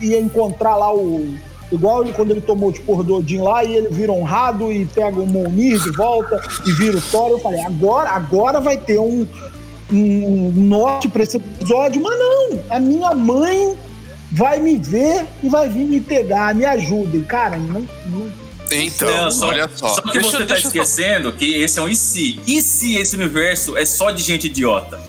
Speaker 3: ia encontrar lá o. Igual ele, quando ele tomou o esporro do Odin lá e ele vira honrado e pega o Monir de volta e vira o Thor. Eu falei, agora, agora vai ter um, um norte pra esse episódio, mas não, a minha mãe vai me ver e vai vir me pegar, me ajudem. Cara, não, não
Speaker 4: Então,
Speaker 7: Não, só,
Speaker 4: olha só.
Speaker 7: só que
Speaker 4: Deixa-
Speaker 7: você tá
Speaker 4: eu
Speaker 7: esquecendo que esse é um e se. E se esse universo é só de gente idiota?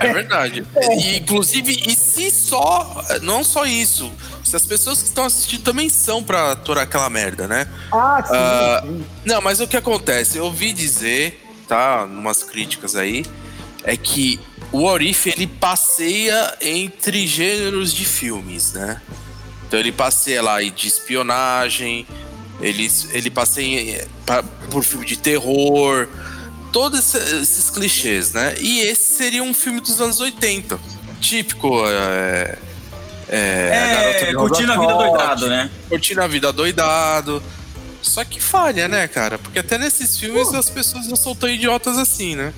Speaker 4: É verdade. <laughs> E, inclusive, e se só. Não só isso. Se as pessoas que estão assistindo também são pra aturar aquela merda, né?
Speaker 3: Ah, sim,
Speaker 4: Ah,
Speaker 3: sim.
Speaker 4: Não, mas o que acontece? Eu ouvi dizer, tá? Umas críticas aí, é que o Orif ele passeia entre gêneros de filmes, né? Então ele passeia lá de espionagem, ele, ele passeia por filme de terror, todos esse- esses clichês, né? E esse seria um filme dos anos 80. Típico. É, é,
Speaker 7: É, curtindo a vida
Speaker 4: Rosa
Speaker 7: doidado, né?
Speaker 4: Curtindo a vida doidado. Só que falha, né, cara? Porque até nesses filmes as pessoas não são tão idiotas assim, né?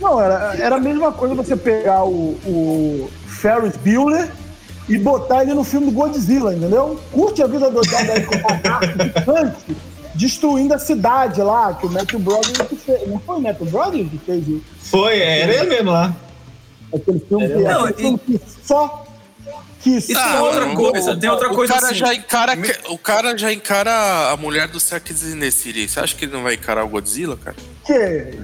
Speaker 3: Não, era, era a mesma coisa você pegar o, o Ferris Bueller e botar ele no filme do Godzilla, entendeu? Curte a vida doidada aí com o gigante, destruindo a cidade lá, que o Matthew Broderick que fez. Não foi o Matthew Broderick que fez isso?
Speaker 6: Foi, era ele mesmo lá.
Speaker 3: Aquele filme, que,
Speaker 7: Não,
Speaker 3: aquele filme que só... Que
Speaker 7: E tem
Speaker 3: só...
Speaker 7: outra coisa, tem outra
Speaker 4: o
Speaker 7: coisa
Speaker 4: cara
Speaker 7: assim.
Speaker 4: já encara o cara já encara a mulher do Saki Nesiri. Você acha que ele não vai encarar o Godzilla, cara?
Speaker 3: Que...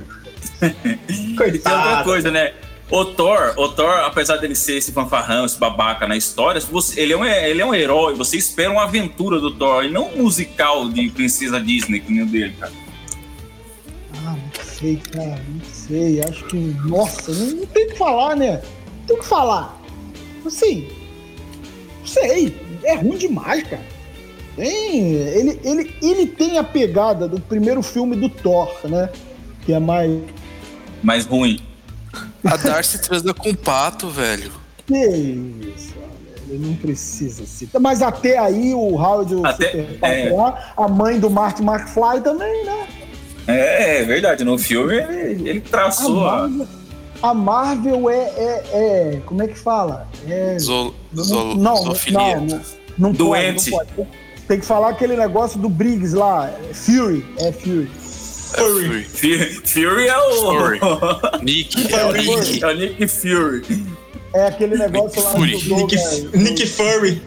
Speaker 3: <laughs>
Speaker 7: Tem outra coisa, né? O Thor, o Thor, apesar dele ser esse fanfarrão, esse babaca na história, você- ele, é um, ele é um herói, você espera uma aventura do Thor, e não um musical de princesa Disney, que nem o dele, cara.
Speaker 3: Ah, não sei, cara, não sei. Acho que. Nossa, não, não tem o que falar, né? Não tem o que falar. Assim. Não sei. É ruim demais, cara. Tem, ele, ele, ele tem a pegada do primeiro filme do Thor, né? Que é mais.
Speaker 7: Mais ruim.
Speaker 4: A Darcy transa com o pato, velho.
Speaker 3: Que isso, ele não precisa citar. Mas até aí o Howard,
Speaker 7: Até-
Speaker 3: super patrão, a mãe do Martin McFly também, né?
Speaker 7: É, é verdade, no filme ele, ele
Speaker 3: A
Speaker 7: traçou a.
Speaker 3: Marvel, a Marvel é, é, é- Como é que fala? É.
Speaker 4: Zo,
Speaker 3: Não, não, não, não, não
Speaker 7: Doente.
Speaker 3: Pode, não pode. Tem que falar aquele negócio do Briggs lá. é Fury. É Fury.
Speaker 4: É Fury.
Speaker 7: Fu- Fury é o.
Speaker 4: Fury. <laughs> Nick, é o Nick.
Speaker 7: é o Nick Fury.
Speaker 3: É aquele negócio lá
Speaker 4: Fury.
Speaker 3: do
Speaker 6: Nick,
Speaker 3: Douglas.
Speaker 6: Nick Furry.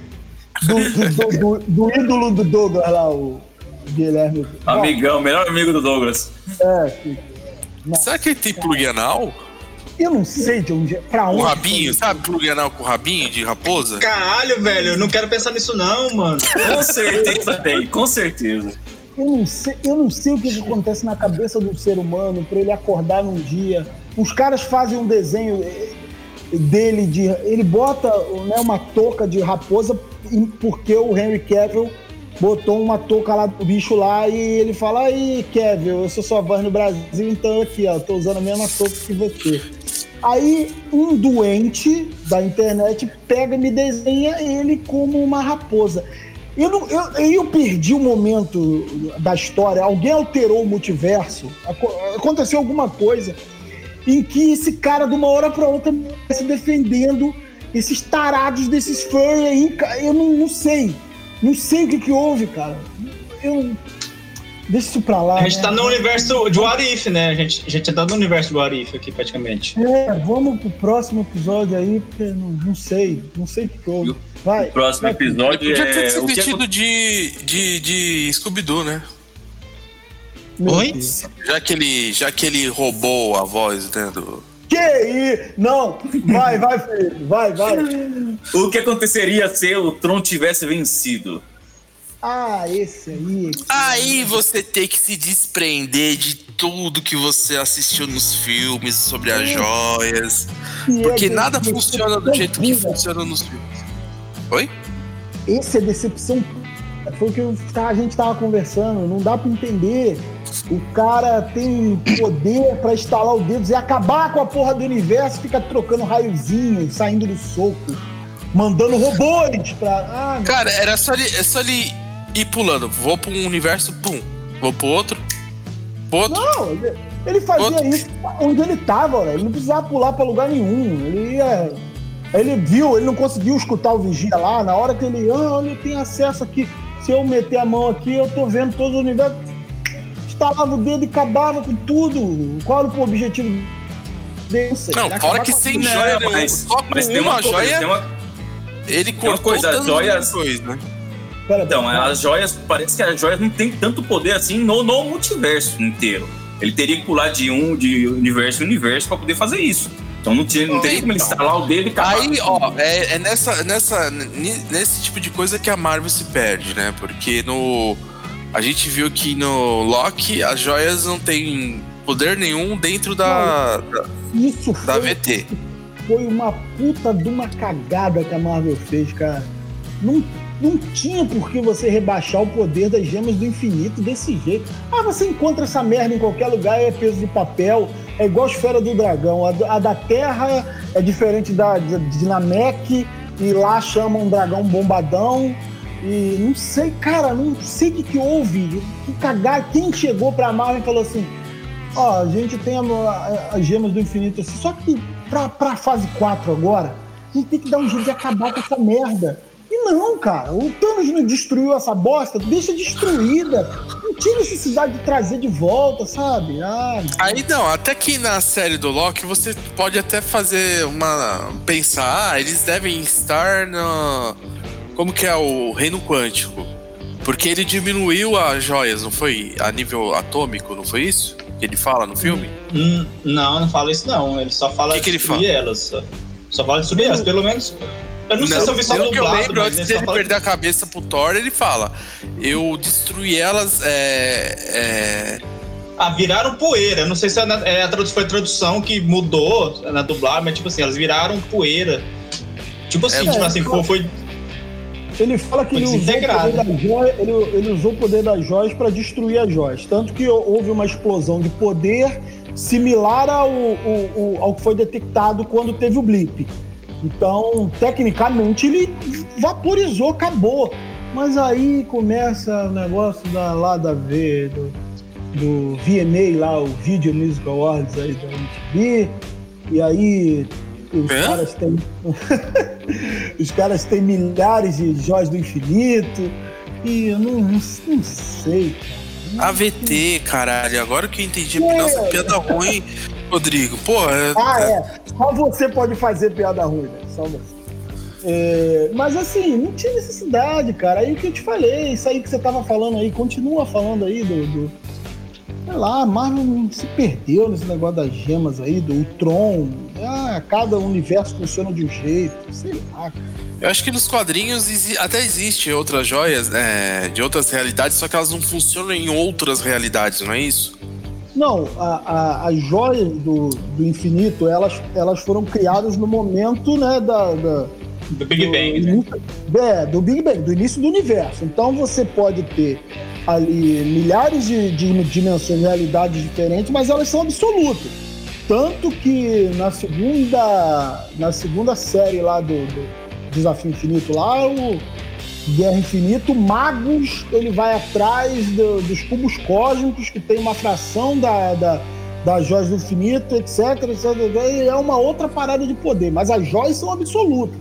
Speaker 3: Do, do, do, do- do ídolo do Douglas lá, o Guilherme.
Speaker 7: Amigão, melhor amigo do Douglas.
Speaker 3: É, que-
Speaker 4: Será que ele tem plug anal?
Speaker 3: Eu não sei de onde. Pra
Speaker 4: Com
Speaker 3: onde.
Speaker 4: rabinho, sabe? Plug anal com rabinho de raposa?
Speaker 6: Caralho, velho, eu não quero pensar nisso não, mano.
Speaker 7: Com certeza tem, com certeza.
Speaker 3: Eu não sei, eu não sei o que, que acontece na cabeça do ser humano para ele acordar num dia. Os caras fazem um desenho eh, dele de. Ele bota né, uma touca de raposa porque o Henry Cavill botou uma touca lá do bicho lá e ele fala: aí, Cavill, eu sou sua voz no Brasil, então aqui, ó, tô usando a mesma touca que você. Aí um doente da internet pega e me desenha ele como uma raposa. Eu, não, eu, eu perdi o momento da história. Alguém alterou o multiverso. Aco- Aconteceu alguma coisa em que esse cara, de uma hora para outra, se defendendo esses tarados desses furry aí. Eu não, não sei. Não sei o que, que houve, cara. Eu. Deixa isso pra lá.
Speaker 6: A gente
Speaker 3: né?
Speaker 6: tá no universo de What If, né? A gente, a gente tá no universo de What If aqui, praticamente.
Speaker 3: É, vamos pro próximo episódio aí, porque não, não sei. Não sei o que houve. Vai.
Speaker 7: O próximo
Speaker 3: vai.
Speaker 7: Episódio
Speaker 4: podia ter
Speaker 7: é.
Speaker 4: se
Speaker 7: o que
Speaker 4: vestido de, de, de Scooby-Doo, né?
Speaker 3: Meu
Speaker 8: Oi?
Speaker 3: Deus.
Speaker 4: Já que, ele, já que ele roubou a voz né, do,
Speaker 3: Que aí? Não, vai, vai, Felipe, vai, vai.
Speaker 7: O que aconteceria se o Tron tivesse vencido?
Speaker 3: Ah, esse aí. esse
Speaker 4: Aí você tem que se desprender de tudo que você assistiu nos filmes sobre as joias.
Speaker 3: que é
Speaker 4: Porque nada
Speaker 3: decepção
Speaker 4: funciona do jeito que funciona nos filmes. Oi?
Speaker 3: Esse é decepção. Foi o que a gente tava conversando. Não dá pra entender. O cara tem poder pra estalar os dedos e acabar com a porra do universo, fica trocando raiozinho, saindo do soco, mandando robôs pra. Ah,
Speaker 4: Cara, era só ele, é só ele ir pulando. Vou pra um universo, pum. Vou pro outro. Pro outro.
Speaker 3: Não, ele, fazia
Speaker 4: Outro.
Speaker 3: isso onde ele tava, né? ele não precisava pular pra lugar nenhum. Ele ia. Ele viu, ele não conseguiu escutar o vigia lá. Na hora que ele, ah, olha, eu tenho acesso aqui. Se eu meter a mão aqui, eu tô vendo todo o universo. Estalava o dedo e acabava com tudo. Qual era o objetivo dele? Não
Speaker 4: fora que sem joia
Speaker 7: mas,
Speaker 4: Só com
Speaker 7: mas tem
Speaker 4: uma
Speaker 7: uma coisa,
Speaker 4: joia,
Speaker 7: tem uma,
Speaker 4: ele
Speaker 7: uma
Speaker 4: cortou
Speaker 7: coisa,
Speaker 4: tanto
Speaker 7: joias-
Speaker 4: depois, né?
Speaker 3: Pera,
Speaker 7: Então, as joias, parece que as joias não tem tanto poder assim no, no multiverso inteiro. Ele teria que pular de um de universo em universo pra poder fazer isso. Então não, tinha, não teria como ele
Speaker 4: Então.
Speaker 7: instalar o dedo e acabar.
Speaker 4: Aí, ó, é, é nessa, nessa, nesse tipo de coisa que a Marvel se perde, né? Porque no. A gente viu que no Loki as joias não têm poder nenhum dentro da, da,
Speaker 3: Isso
Speaker 4: da
Speaker 3: foi
Speaker 4: VT.
Speaker 3: foi uma puta de uma cagada que a Marvel fez, cara. Não, não tinha por que você rebaixar o poder das gemas do infinito desse jeito. Ah, você encontra essa merda em qualquer lugar, é peso de papel, é igual a esfera do dragão. A, da Terra é diferente da de, Namek, e lá chamam um dragão bombadão. E não sei, cara, não sei o que, que houve. Que cagar. Quem chegou pra Marvel e falou assim: Ó, a gente tem as gemas do infinito assim, só que pra, pra fase 4 agora, a gente tem que dar um jeito de acabar com essa merda. E não, cara, o Thanos não destruiu essa bosta, deixa destruída. Não tinha necessidade de trazer de volta, sabe? Ah,
Speaker 4: Aí não, até que na série do Loki você pode até fazer uma. pensar, ah, eles devem estar no. Como que é o reino quântico? Porque ele diminuiu as joias, não foi? A nível atômico, não foi isso? Que ele fala no filme?
Speaker 6: Hum, não, não fala isso não. Ele só fala
Speaker 4: Que que
Speaker 6: de
Speaker 4: ele
Speaker 6: subir elas. Só, só fala de subir elas, pelo menos. Eu não, sei se eu vi só
Speaker 4: pelo que eu lembro, antes dele
Speaker 6: fala-
Speaker 4: perder a cabeça pro Thor, ele fala: Eu destruí elas. É, é,
Speaker 6: Ah, viraram poeira. Não sei se é na- é a tradu- foi a tradução que mudou na dublagem, mas tipo assim, elas viraram poeira. Tipo assim,
Speaker 4: É,
Speaker 6: tipo assim, foi, foi-
Speaker 3: ele fala que ele usou, o
Speaker 6: desintegrado.
Speaker 3: poder das joias, ele, ele usou o poder das joias para destruir as joias. Tanto que houve uma explosão de poder similar ao, o- o- ao que foi detectado quando teve o blip. Então, tecnicamente, ele vaporizou, acabou. Mas aí começa o negócio da, lá da V, do, do VMA lá, o Video Music Awards aí da MTV. E aí os
Speaker 4: Hã?
Speaker 3: caras têm. <laughs> os caras têm milhares de joias do infinito. E eu não, não, não sei, cara.
Speaker 4: AVT, caralho. Agora que eu entendi. Nossa, piada ruim, Rodrigo. Pô, é-
Speaker 3: Ah, é. Só você pode fazer piada ruim, né? Só você. É, mas assim, não tinha necessidade, cara. Aí o que eu te falei, isso aí que você tava falando aí, continua falando aí do. do sei lá, Marvel se perdeu nesse negócio das gemas aí, do Tron. Ah, cada universo funciona de um jeito. Sei lá, cara.
Speaker 4: Eu acho que nos quadrinhos até existem outras joias é, de outras realidades, só que elas não funcionam em outras realidades, não é isso?
Speaker 3: Não, a- a- as joias do, do infinito, elas, elas foram criadas no momento, né, da- da,
Speaker 6: do Big Bang, né?
Speaker 3: É, do Big Bang, do início do universo. Então você pode ter ali milhares de, de dimensões, realidades diferentes, mas elas são absolutas. Tanto que na segunda, na segunda série lá do, do Desafio Infinito, lá o Guerra Infinito, Magus, ele vai atrás do- dos cubos cósmicos, que tem uma fração da, da, das joias do infinito, etc, etc. E é uma outra parada de poder, mas as joias são absolutas.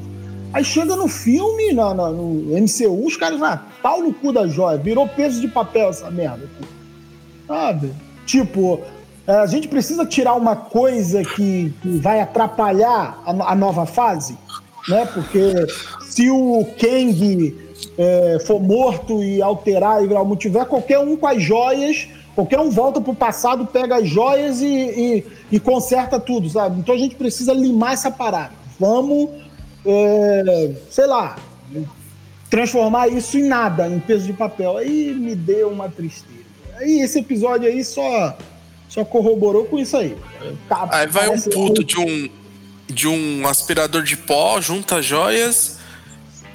Speaker 3: Aí chega no filme, na, na- no MCU, os caras vão, pau no cu da joia, virou peso de papel essa merda. Sabe? Tipo, é, a gente precisa tirar uma coisa que, que vai atrapalhar a, a nova fase, né? Porque se o Kang é, for morto e alterar e virar o multiverso, qualquer um com as joias Qualquer um volta pro passado, pega as joias e, e, e conserta tudo, sabe? Então a gente precisa limar essa parada. Vamos, é, sei lá, transformar isso em nada, em peso de papel. Aí me deu uma tristeza. Aí esse episódio aí só, só corroborou com isso aí. Tá,
Speaker 4: Aí vai um puto de um, de um aspirador de pó, junta joias,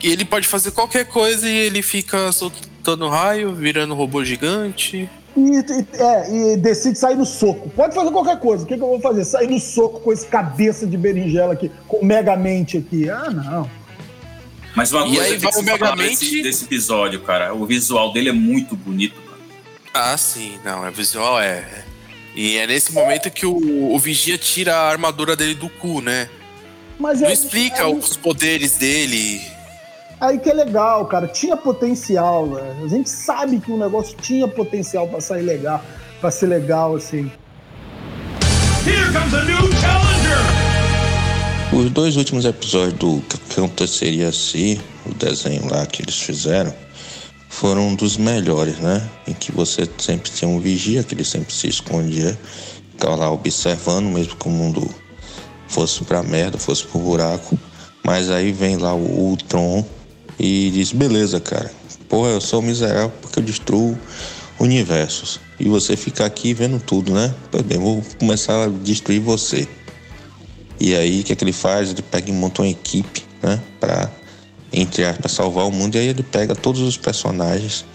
Speaker 4: ele pode fazer qualquer coisa e ele fica soltando raio, virando robô gigante.
Speaker 3: E, e- é, e decide sair no soco. Pode fazer qualquer coisa. O que, que eu vou fazer? Sair no soco com esse cabeça de berinjela aqui, com megamente aqui. Ah, não.
Speaker 7: Mas uma
Speaker 4: E
Speaker 7: coisa
Speaker 4: aí
Speaker 7: que você
Speaker 4: o Megamente-
Speaker 7: desse, desse episódio, cara. O visual dele é muito bonito, cara.
Speaker 4: Ah, sim, não, é visual, é. E é nesse momento que o, o Vigia tira a armadura dele do cu, né?
Speaker 3: Mas
Speaker 4: Não
Speaker 3: é-
Speaker 4: explica
Speaker 3: é-
Speaker 4: os poderes dele.
Speaker 3: Aí que é legal, cara. Tinha potencial, velho. A gente sabe que o negócio tinha potencial pra sair legal, pra ser legal, assim.
Speaker 9: Os dois últimos episódios do que aconteceria se o desenho lá que eles fizeram foram um dos melhores, né? Em que você sempre tinha um vigia, que ele sempre se escondia, ficava lá observando, mesmo que o mundo fosse pra merda, fosse pro buraco. Mas aí vem lá o Ultron e diz: beleza, cara, porra, eu sou miserável porque eu destruo universos. E você fica aqui vendo tudo, né? Bem, vou começar a destruir você. E aí, o que, é que ele faz? Ele pega e monta uma equipe, né? Pra, entre aspas, salvar o mundo. E aí ele pega todos os personagens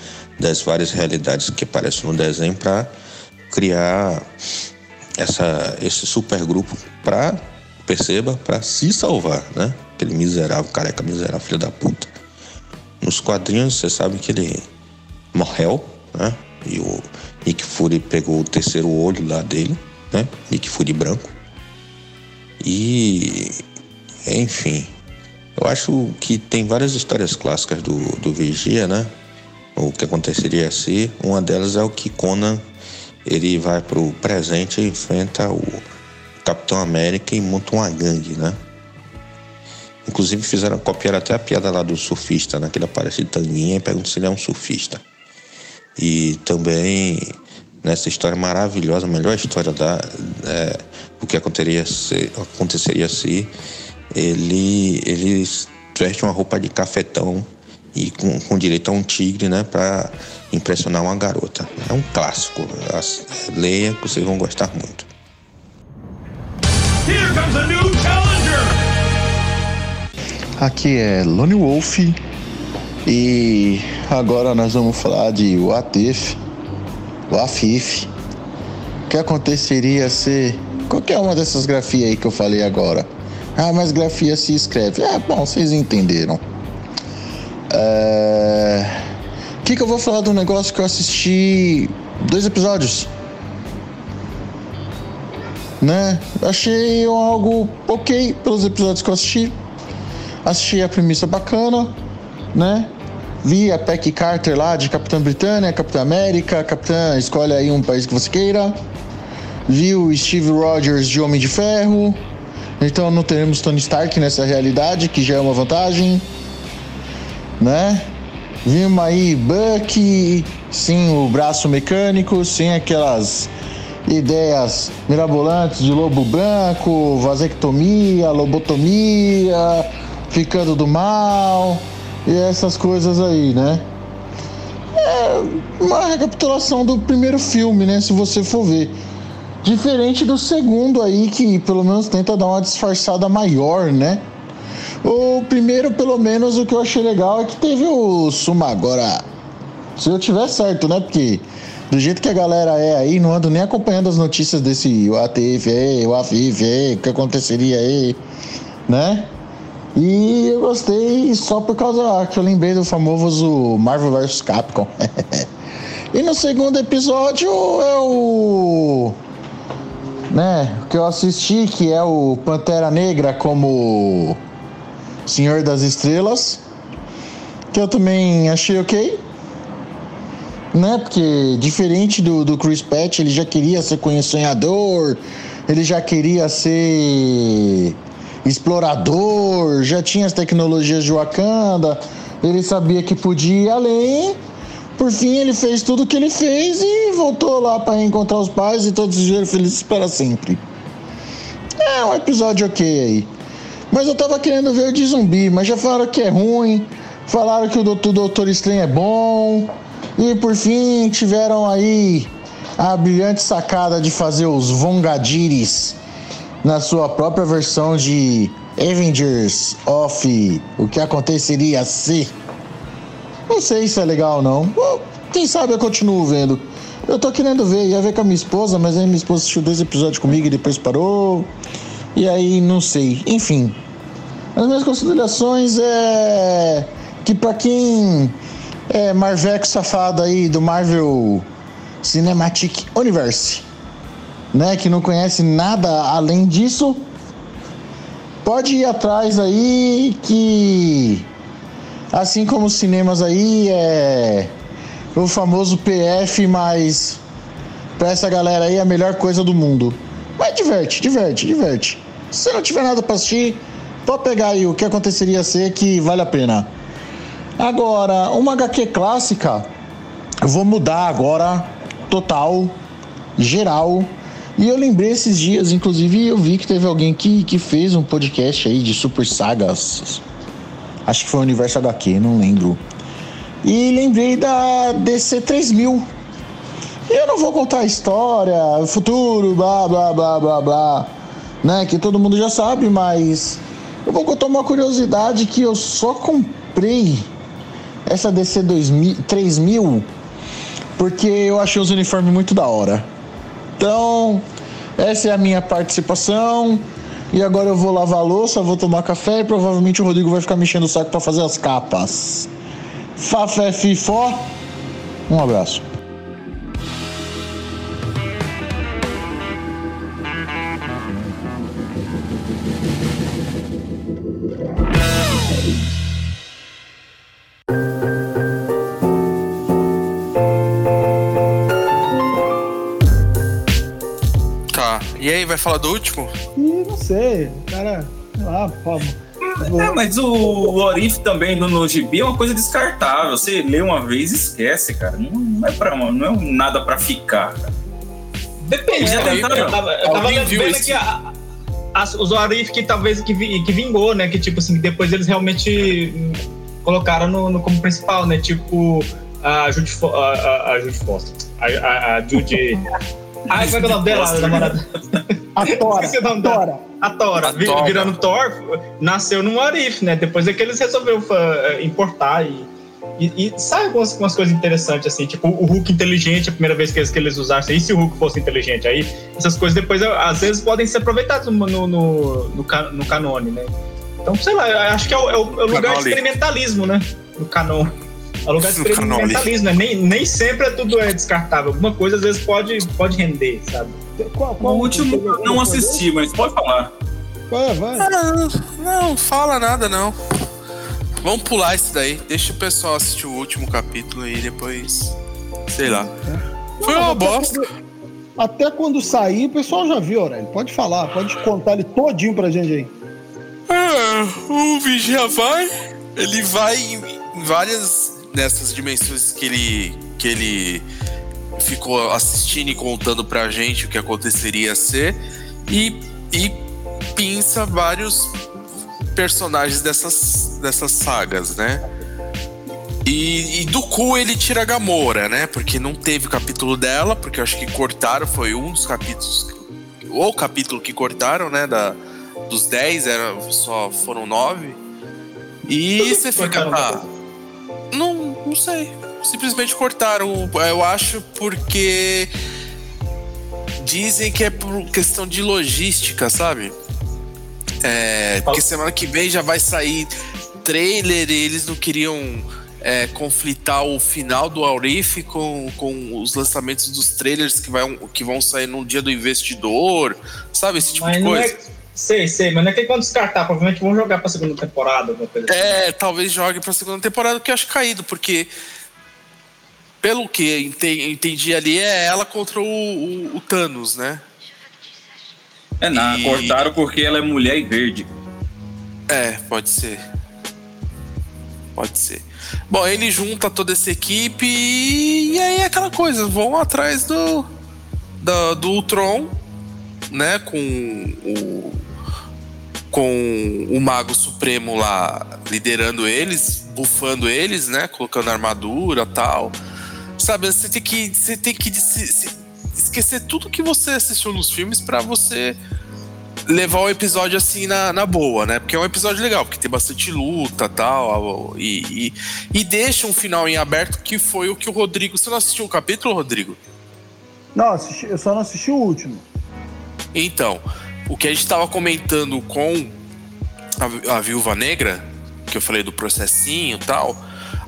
Speaker 9: das várias realidades que aparecem no desenho pra criar essa, esse super grupo pra, perceba, pra se salvar, né? Aquele miserável, careca miserável, filho da puta. Nos quadrinhos, você sabe que ele morreu, né? E o Nick Fury pegou o terceiro olho lá dele, né? Nick Fury branco. E, enfim, eu acho que tem várias histórias clássicas do, do Vigia, né? O que aconteceria se uma delas é o que Conan ele vai pro presente e enfrenta o Capitão América e monta uma gangue, né? Inclusive fizeram copiar até a piada lá do surfista, né? Que ele aparece de tanguinha e pergunta se ele é um surfista. E também nessa história maravilhosa, a melhor história da é, o que aconteceria se, aconteceria se ele ele veste uma roupa de cafetão e com, com direito a um tigre, né, para impressionar uma garota. É um clássico. Leia que vocês vão gostar muito.
Speaker 10: Aqui é Lone Wolf e agora nós vamos falar de What If, What If. O que aconteceria se qualquer uma dessas grafias aí que eu falei agora? Ah, mas grafia se escreve. Ah, bom, vocês entenderam. É... O que, que eu vou falar de um negócio que eu assisti dois episódios? Né? Achei algo ok pelos episódios que eu assisti. Assisti a premissa bacana, né? Vi a Peck Carter lá de Capitã Britânia, Capitã América, Capitã, escolhe aí um país que você queira. Vi o Steve Rogers de Homem de Ferro. Então não teremos Tony Stark nessa realidade, que já é uma vantagem, né? Vimos aí Bucky, sim, o braço mecânico, sem aquelas ideias mirabolantes de lobo branco, vasectomia, lobotomia, ficando do mal e essas coisas aí, né? É uma recapitulação do primeiro filme, né? Se você for ver. Diferente do segundo aí, que pelo menos tenta dar uma disfarçada maior, né? O primeiro, pelo menos, o que eu achei legal é que teve o Suma agora. Se eu tiver certo, né? Porque do jeito que a galera é aí, não ando nem acompanhando as notícias desse aí, o aí, o que aconteceria aí, né? E eu gostei só por causa que eu lembrei do famoso Marvel vs Capcom. <laughs> e no segundo episódio é o. Né, que eu assisti, que é o Pantera Negra como Senhor das Estrelas. Que eu também achei ok. Né, porque diferente do, do Chris Pratt, ele já queria ser sonhador, ele já queria ser explorador, já tinha as tecnologias de Wakanda, ele sabia que podia ir além, por fim ele fez tudo o que ele fez e voltou lá para encontrar os pais e todos viveram felizes para sempre. É um episódio ok aí. Mas eu tava querendo ver o de zumbi, mas já falaram que é ruim, falaram que o Doutor, Doutor Estranho é bom, e por fim tiveram aí a brilhante sacada de fazer os Vongadires na sua própria versão de Avengers of o que aconteceria se. Não sei se é legal ou não. Quem sabe eu continuo vendo. Eu tô querendo ver, ia ver com a minha esposa, mas aí minha esposa assistiu dois episódios comigo e depois parou. E aí não sei. Enfim. As minhas considerações é que pra quem é Marveco safado aí do Marvel Cinematic Universe, né, que não conhece nada além disso, pode ir atrás aí que assim como os cinemas aí é o famoso PF, mas pra essa galera aí é a melhor coisa do mundo. Mas diverte, diverte, diverte. Se não tiver nada pra assistir, pode pegar aí o que aconteceria ser que vale a pena. Agora, uma HQ clássica, eu vou mudar agora, total, geral. E eu lembrei esses dias, inclusive eu vi que teve alguém que, que fez um podcast aí de super sagas. Acho que foi o Universo HQ, não lembro. E lembrei da DC 3000. Eu não vou contar a história, futuro, blá blá blá blá blá, né? Que todo mundo já sabe, mas eu vou contar uma curiosidade que eu só comprei essa DC 2000, 3000 porque eu achei os uniformes muito da hora. Então, essa é a minha participação. E agora eu vou lavar a louça, vou tomar café e provavelmente o Rodrigo vai ficar mexendo o saco para fazer as capas. Fafé Fifó, um abraço.
Speaker 4: Vai falar do último?
Speaker 3: Ih, não sei. Cara, sei lá.
Speaker 7: É, mas o, o Orif também no, no gibi é uma coisa descartável. Você lê uma vez e esquece, cara. Não, não é, pra, não é nada pra ficar, cara.
Speaker 6: Depende,
Speaker 7: Já
Speaker 6: né?
Speaker 7: tentaram?
Speaker 6: Eu tava, eu tava vendo
Speaker 4: esse?
Speaker 6: aqui a, as- os Orif que talvez que, vi- que vingou, né? Que tipo assim, depois eles realmente colocaram no, no- como principal, né? Tipo a Judy, Fo- a, a, a Judy Foster. A, a, a Judy. Ai, como é que é o nome dela, a namorada?
Speaker 3: A Tora,
Speaker 6: Esqueci o nome
Speaker 3: a. Tora.
Speaker 6: A Tora,
Speaker 4: A
Speaker 6: vi-
Speaker 4: Tora.
Speaker 6: virando Thor, nasceu num Arif, né? Depois é que eles resolveram fa- importar e, e, e sabe algumas, algumas coisas interessantes, assim, tipo o Hulk inteligente, a primeira vez que eles, que eles usaram isso, e se o Hulk fosse inteligente? Aí essas coisas depois, às vezes, podem ser aproveitadas no, no, no, no, ca- no canone, né? Então, sei lá, acho que é o, é o- é o lugar de experimentalismo, né? No canon. É o lugar de experimentalismo, né? Nem, nem sempre é tudo é descartável. Alguma coisa, às vezes, pode, pode render, sabe?
Speaker 3: Qual,
Speaker 7: O
Speaker 3: qual-
Speaker 7: último eu não assisti, mas pode falar.
Speaker 3: Vai, vai.
Speaker 4: Ah, não, não fala nada não. Vamos pular esse daí. Deixa o pessoal assistir o último capítulo e depois. Sei lá. Foi uma bosta.
Speaker 3: Até quando sair, o pessoal já viu, Aurélio. Pode falar, pode contar ele todinho pra gente aí.
Speaker 4: Ah, o Vigia vai. Ele vai em várias dessas dimensões que ele. que ele ficou assistindo e contando pra gente o que aconteceria ser. E, e pinça vários personagens dessas, dessas sagas, né? E, e do cu ele tira a Gamora, né? Porque não teve capítulo dela, porque eu acho que cortaram, foi um dos capítulos. Ou o capítulo que cortaram, né? Da, dos 10, era, só foram 9. E você fica. Ah, não, não sei. Simplesmente cortaram. Eu acho porque. Dizem que é por questão de logística, sabe? É, porque semana que vem já vai sair trailer e eles não queriam é, conflitar o final do Aurif com, com os lançamentos dos trailers que, vai, que vão sair no dia do investidor, sabe? Esse tipo
Speaker 6: Mas
Speaker 4: de
Speaker 6: não
Speaker 4: coisa.
Speaker 6: é. Sei, sei, mas não é tem como descartar. Provavelmente vão jogar pra segunda temporada, assim.
Speaker 4: É, talvez jogue pra segunda temporada, que eu acho caído, porque pelo que ente- entendi ali, é ela contra o, o- o Thanos, né?
Speaker 7: É nada,
Speaker 4: E-
Speaker 7: cortaram porque ela é mulher e verde.
Speaker 4: É, pode ser. Pode ser. Bom, ele junta toda essa equipe e, e aí é aquela coisa, vão atrás do, do, do Ultron, né? Com o, com o Mago Supremo lá liderando eles, bufando eles, né? Colocando armadura tal. Sabe, você tem que, você tem que se- se- esquecer tudo que você assistiu nos filmes pra você levar o episódio assim na, na boa, né? Porque é um episódio legal, porque tem bastante luta tal, e, e, e deixa um final em aberto que foi o que o Rodrigo. Você não assistiu o capítulo, Rodrigo?
Speaker 3: Não, assisti- eu só não assisti o último.
Speaker 4: Então, o que a gente estava comentando com a, a Viúva Negra, que eu falei do processinho e tal,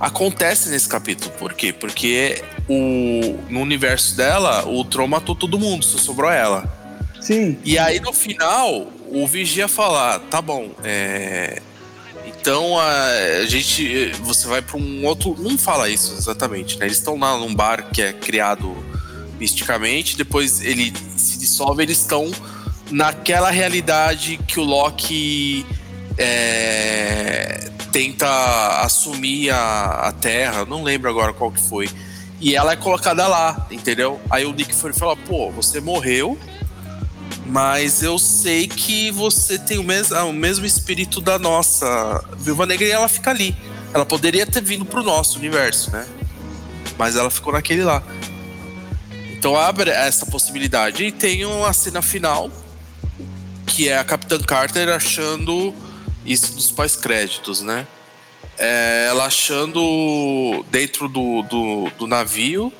Speaker 4: acontece nesse capítulo. Por quê? Porque o, no universo dela, o Tron matou todo mundo, só sobrou ela.
Speaker 3: Sim.
Speaker 4: E aí no final, o Vigia fala: tá bom, é. Então a, a gente. Você vai pra um outro. Não fala isso exatamente, né? Eles estão lá num bar que é criado misticamente, depois ele se dissolve, eles estão naquela realidade que o Loki é, tenta assumir a, a Terra, não lembro agora qual que foi. E ela é colocada lá, entendeu? Aí o Nick Fury fala: pô, você morreu, mas eu sei que você tem o mesmo, o mesmo espírito da nossa Viúva Negra e ela fica ali. Ela poderia ter vindo pro nosso universo, né? Mas ela ficou naquele lá. Então abre essa possibilidade. E tem uma cena final, que é a Capitã Carter achando isso dos pós-créditos, né? É, ela achando dentro do, do, do navio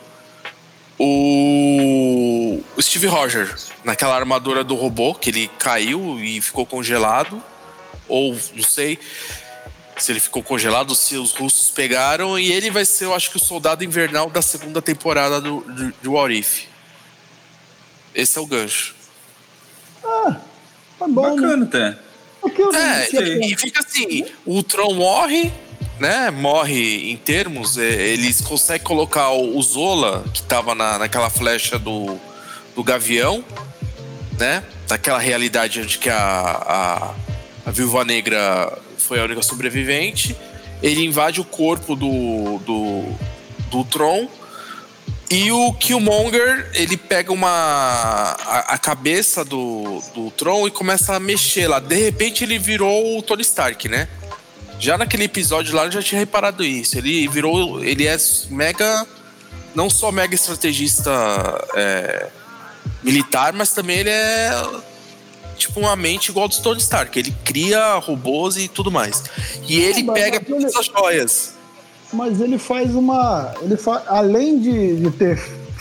Speaker 4: o Steve Rogers, naquela armadura do robô, que ele caiu e ficou congelado. Ou não sei se ele ficou congelado, se os russos pegaram. E ele vai ser, eu acho que, o soldado invernal da segunda temporada do, do, If. Esse é o gancho.
Speaker 3: Ah, tá bom, né?
Speaker 7: Bacana até.
Speaker 3: Eu não
Speaker 4: É,
Speaker 3: tinha-
Speaker 4: e fica assim: o Tron morre, né? Morre em termos. é, eles conseguem colocar o o Zola, que tava na, naquela flecha do, do Gavião, né? Daquela realidade onde que a, a, a Viúva Negra foi a única sobrevivente. Ele invade o corpo do, do, do Tron. E o Killmonger, ele pega uma a, a cabeça do, do Tron e começa a mexer lá. De repente ele virou o Tony Stark, né? Já naquele episódio lá eu já tinha reparado isso. Ele virou. Ele é mega. Não só mega estrategista é, militar, mas também ele é tipo uma mente igual do Tony Stark. Ele cria robôs e tudo mais. E ele pega todas as joias.
Speaker 3: Mas ele faz uma. Ele fa... Além de, de ter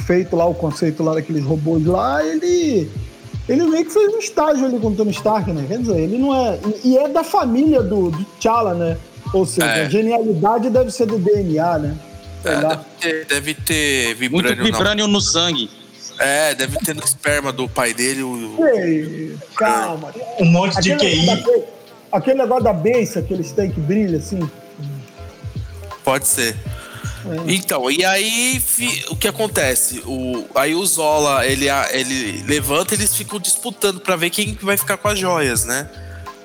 Speaker 3: feito lá o conceito lá daqueles robôs lá, ele. Ele meio que fez um estágio ali com o Tony Stark, né? Quer dizer, ele não é. E e é da família do, do T'Challa, né? Ou seja,
Speaker 4: É.
Speaker 3: a genialidade deve ser do DNA, né?
Speaker 4: É, deve, ter, deve ter
Speaker 8: Muito
Speaker 4: vibrânio na
Speaker 8: vibrânio no sangue.
Speaker 4: É, deve ter no esperma do pai dele o.
Speaker 3: Ei, calma.
Speaker 6: Um monte de
Speaker 3: Aquele
Speaker 6: QI.
Speaker 3: negócio da Aquele negócio da beiça que eles têm que brilha assim.
Speaker 4: Pode ser. Então, e aí fi- o que acontece? O, aí o Zola, ele, ele levanta e eles ficam disputando pra ver quem que vai ficar com as joias, né?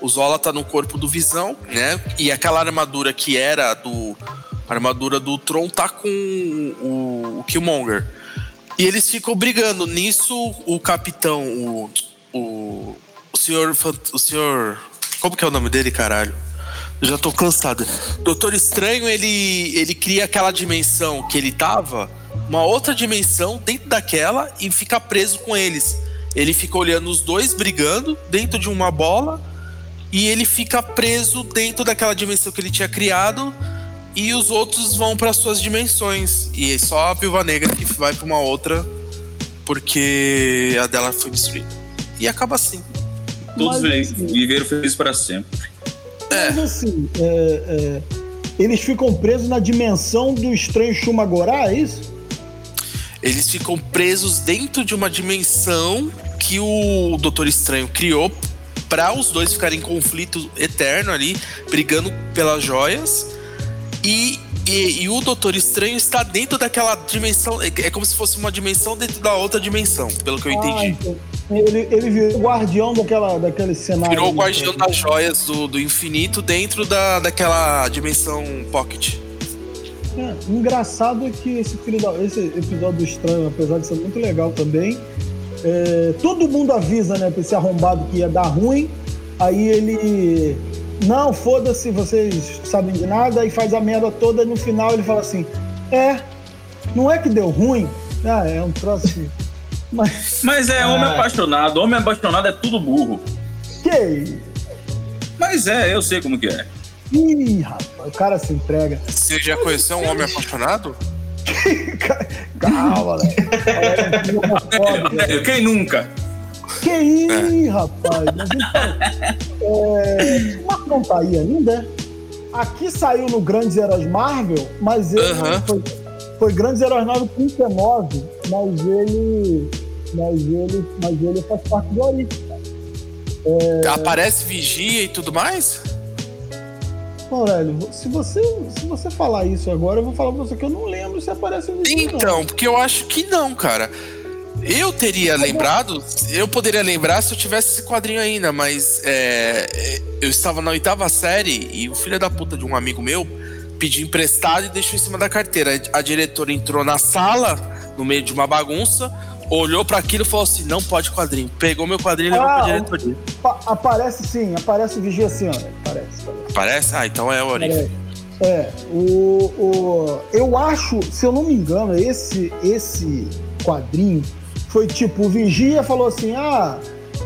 Speaker 4: O Zola tá no corpo do Visão, né? E aquela armadura que era do. A armadura do Tron tá com o, o Killmonger. E eles ficam brigando. Nisso, o capitão, o. O, o senhor. O senhor. Como que é o nome dele, caralho? Já tô cansado. Doutor Estranho, ele, ele cria aquela dimensão que ele tava, uma outra dimensão dentro daquela e fica preso com eles. Ele fica olhando os dois brigando dentro de uma bola e ele fica preso dentro daquela dimensão que ele tinha criado e os outros vão para suas dimensões. E é só a Viúva Negra que vai para uma outra porque a dela foi destruída. E acaba assim.
Speaker 7: Todos
Speaker 3: Mas,
Speaker 7: vi- viveram felizes para sempre.
Speaker 3: Mas assim, é, é, eles ficam presos na dimensão do estranho Shumagorá, é isso?
Speaker 4: Eles ficam presos dentro de uma dimensão que o Doutor Estranho criou para os dois ficarem em conflito eterno ali, brigando pelas joias. E, e, e o Doutor Estranho está dentro daquela dimensão. É é como se fosse uma dimensão dentro da outra dimensão, pelo que eu
Speaker 3: Ah,
Speaker 4: entendi.
Speaker 3: então, ele, ele virou o guardião daquela, daquele cenário.
Speaker 4: Virou o guardião das joias do, do infinito dentro da, daquela dimensão pocket.
Speaker 3: É, o engraçado é que esse, filho da- esse episódio do Estranho, apesar de ser muito legal também, é, todo mundo avisa, né, pra esse arrombado que ia dar ruim, aí ele. Não, foda-se, vocês sabem de nada, e faz a merda toda, e no final ele fala assim: É, não é que deu ruim? Ah, é um troço. Mas
Speaker 7: Mas é homem
Speaker 6: Ah.
Speaker 7: apaixonado. Homem apaixonado é tudo burro.
Speaker 3: que.
Speaker 7: Mas é, eu sei como que é.
Speaker 3: Ih, rapaz, o cara se entrega.
Speaker 4: Você já conheceu um homem apaixonado? <laughs>
Speaker 3: Calma, né?
Speaker 7: É, <laughs> Quem nunca?
Speaker 3: Que isso, rapaz? Mas então, é, Marco não tá aí ainda? Aqui saiu no Grandes Heróis Marvel, mas ele
Speaker 4: Aham.
Speaker 3: foi, foi Grandes Heróis Marvel 39, mas ele. Mas ele, mas ele faz parte do Orif.
Speaker 4: Aparece vigia e tudo mais?
Speaker 3: Aurélio, se você, se você falar isso agora, eu vou falar pra você que eu não lembro se aparece no vídeo, não.
Speaker 4: Então, porque eu acho que não, cara. Eu teria lembrado, eu poderia lembrar se eu tivesse esse quadrinho ainda, mas é, é, eu estava na oitava série e o filho da puta de um amigo meu pediu emprestado e deixou em cima da carteira. A diretora entrou na sala, no meio de uma bagunça, olhou pra aquilo e falou assim: não pode quadrinho. Pegou meu quadrinho e levou
Speaker 3: Ah,
Speaker 4: pra diretoria.
Speaker 3: Pa- aparece sim, aparece o Vigia assim, ó. Aparece, aparece.
Speaker 4: Parece? Ah, então é o Orif.
Speaker 3: É, é, o, o, eu acho, se eu não me engano, esse, esse quadrinho foi tipo, o Vigia falou assim, ah,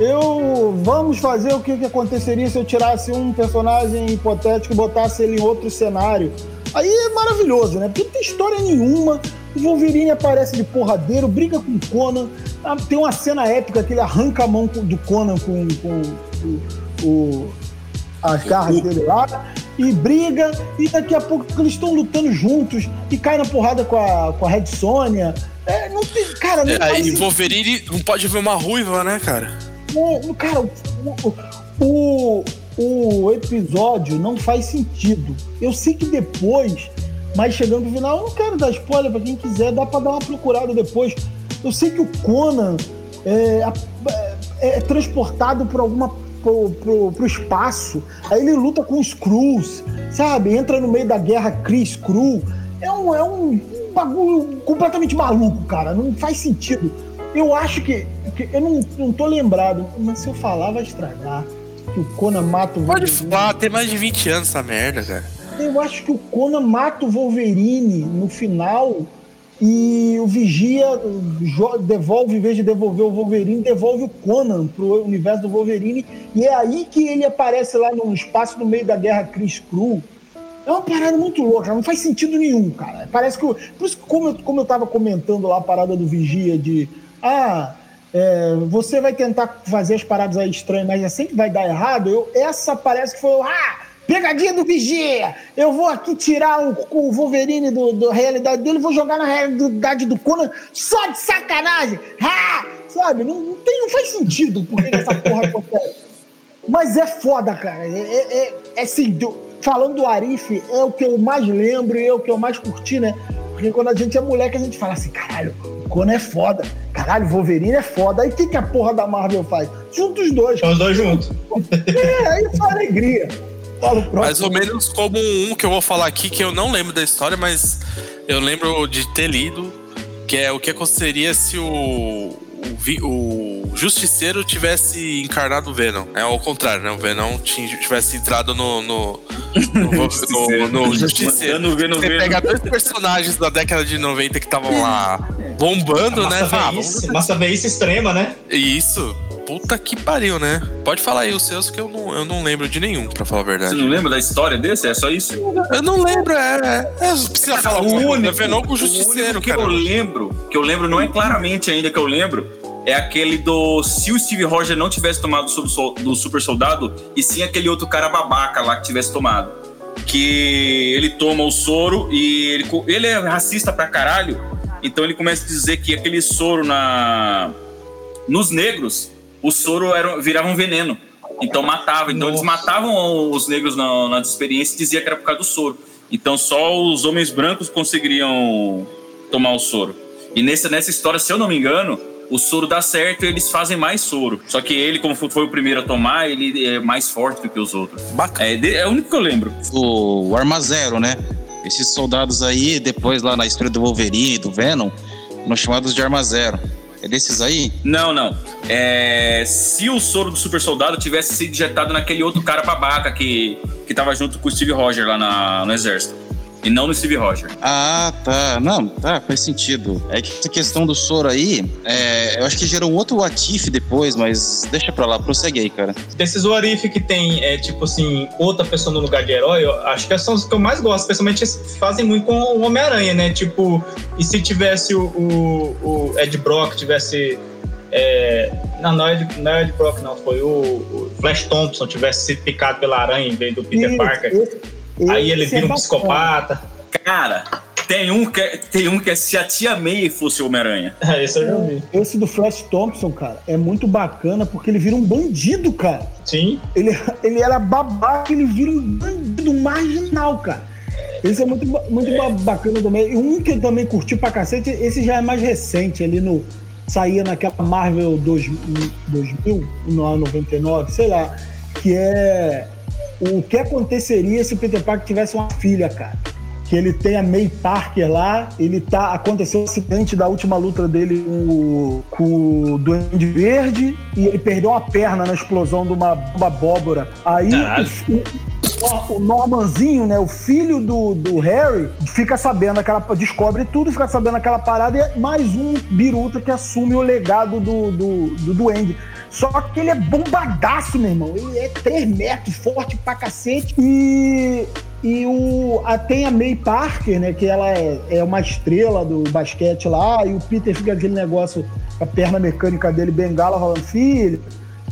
Speaker 3: eu, vamos fazer o que, que aconteceria se eu tirasse um personagem hipotético e botasse ele em outro cenário. Aí é maravilhoso, né? Porque não tem história nenhuma, o Wolverine aparece de porradeiro, briga com o Conan, ah, tem uma cena épica que ele arranca a mão com- do Conan com, com o- o as garras dele lá e briga, e daqui a pouco eles estão lutando juntos e cai na porrada com a, com a Red Sonja. É, não tem, cara, não
Speaker 4: É,
Speaker 3: sentido.
Speaker 4: Wolverine não pode ver uma ruiva, né, cara?
Speaker 3: Não, cara, o, o, o episódio não faz sentido. Eu sei que depois, mas chegando no final, eu não quero dar spoiler pra quem quiser, dá pra dar uma procurada depois. Eu sei que o Conan é, é- é transportado por alguma. Pro, pro, pro espaço, aí ele luta com os Skrulls, sabe? Entra no meio da guerra Kree Skrull. É um, é um bagulho completamente maluco, cara. Não faz sentido. Eu acho que. Que- eu não, não tô lembrado, mas se eu falar vai estragar. Que o Conan mata o
Speaker 4: Pode
Speaker 3: Wolverine.
Speaker 4: falar, tem mais de 20 anos essa merda, cara.
Speaker 3: Eu acho que o Conan mata o Wolverine no final e o Vigia devolve, em vez de devolver o Wolverine, devolve o Conan pro universo do Wolverine. E é aí que ele aparece lá no espaço no meio da guerra Chris Crew. É uma parada muito louca, não faz sentido nenhum, cara. Parece que. eu- por isso que, como eu, como eu tava comentando lá a parada do Vigia de. Ah, é, você vai tentar fazer as paradas aí estranhas, mas é sempre vai dar errado. Eu, essa parece que foi. Ah, pegadinha do Vigia! Eu vou aqui tirar o, o Wolverine do, da realidade dele vou jogar na realidade do Conan só de sacanagem! Ah! Sabe? Não, não, tem, não faz sentido porque que essa porra acontece. Mas é foda, cara. É, é, é- assim, do- falando do Arif, é o que eu mais lembro e é o que eu mais curti, né? Porque quando a gente é moleque, a gente fala assim, caralho, o Conan é foda. Caralho, o Wolverine é foda. Aí o que, que a porra da Marvel faz? Junta os dois.
Speaker 6: Os dois juntos.
Speaker 3: É, aí foi alegria. Fala o próximo.
Speaker 4: Mais ou menos como um que eu vou falar aqui, que eu não lembro da história, mas eu lembro de ter lido, que é o que aconteceria se o, o, Justiceiro tivesse encarnado o Venom. É ao contrário, né? O Venom tinha- tivesse entrado no, no, no, <laughs> no, no Justiceiro.
Speaker 7: Ver no
Speaker 4: Você pega dois personagens da década de 90 que estavam lá bombando, né?
Speaker 6: Massa
Speaker 4: Fala,
Speaker 6: veíce, massa veíce extrema, né?
Speaker 4: Isso. Puta que pariu, né? Pode falar aí os seus que eu não, eu não lembro de nenhum, pra falar a
Speaker 7: Você
Speaker 4: verdade.
Speaker 7: não lembra da história desse? É só isso?
Speaker 4: Eu não lembro, é. é, é precisa falar
Speaker 7: o único,
Speaker 4: é Venom com o
Speaker 7: o
Speaker 4: Justiceiro,
Speaker 7: único que
Speaker 4: cara.
Speaker 7: eu lembro, que eu lembro não é claramente ainda que eu lembro, é aquele do se o Steve Rogers não tivesse tomado do, super soldado e sim aquele outro cara babaca lá que tivesse tomado. Que ele toma o soro e ele, ele é racista pra caralho, então ele começa a dizer que aquele soro na nos negros, o soro era, virava um veneno. Então matava. Então eles matavam os negros na, nas experiências e dizia que era por causa do soro. Então só os homens brancos conseguiriam tomar o soro. E nessa, nessa história, se eu não me engano, o soro dá certo e eles fazem mais soro. Só que ele, como foi- o primeiro a tomar, ele é mais forte do que os outros.
Speaker 4: Bacana.
Speaker 7: É, é o único que eu lembro.
Speaker 8: O Arma Zero, né? esses soldados aí, depois lá na história do Wolverine, do Venom, nos chamados de Arma Zero. É desses aí?
Speaker 7: Não, não. É, se o soro do super soldado tivesse sido injetado naquele outro cara babaca que, que tava junto com o Steve Roger lá na- no exército. E não no Steve Roger.
Speaker 8: Ah, tá. Não, tá, faz sentido. É que essa questão do soro aí, é, eu acho que gerou um outro Atif depois, mas deixa pra lá, prossegue aí, cara.
Speaker 6: Desses Warif que tem, é, tipo assim, outra pessoa no lugar de herói, eu acho que são os que eu mais gosto, especialmente fazem muito com o Homem-Aranha, né? Tipo, e se tivesse o, o, o Ed Brock, tivesse. É, não, não é, Ed, não é Ed Brock, não, foi o, o Flash Thompson, tivesse sido picado pela aranha em vez do Peter Parker.
Speaker 3: esse-
Speaker 6: Aí ele
Speaker 3: esse é
Speaker 6: vira um
Speaker 3: bacana.
Speaker 6: psicopata.
Speaker 7: Cara, tem um que é, tem um que é se a tia May fosse Homem-Aranha. <laughs>
Speaker 6: Esse eu já vi.
Speaker 3: Esse do Flash Thompson, cara, é muito bacana porque ele vira um bandido, cara.
Speaker 6: Sim.
Speaker 3: Ele, ele era babaca, ele vira um bandido marginal, cara. Esse é muito, muito ba- bacana também. E um que eu também curti pra cacete, esse já é mais recente, ali no. Saía naquela Marvel 2000, 2000 no 99, sei lá. Que é. O que aconteceria se o Peter Parker tivesse uma filha, cara? Que ele tem a May Parker lá, ele tá. Aconteceu um acidente da última luta dele com, o- com o Duende Verde e ele perdeu uma perna na explosão de uma bomba abóbora. Aí o, o Normanzinho, né, o filho do, do Harry, fica sabendo aquela. descobre tudo, fica sabendo aquela parada, e é mais um biruta que assume o legado do, do, do Duende. Só que ele é bombadaço, meu irmão. Ele é 3 metros, forte pra cacete. E, e o, a, tem a May Parker, né? Que ela é, é uma estrela do basquete lá. E o Peter fica aquele negócio a perna mecânica dele, bengala, falando: Filho,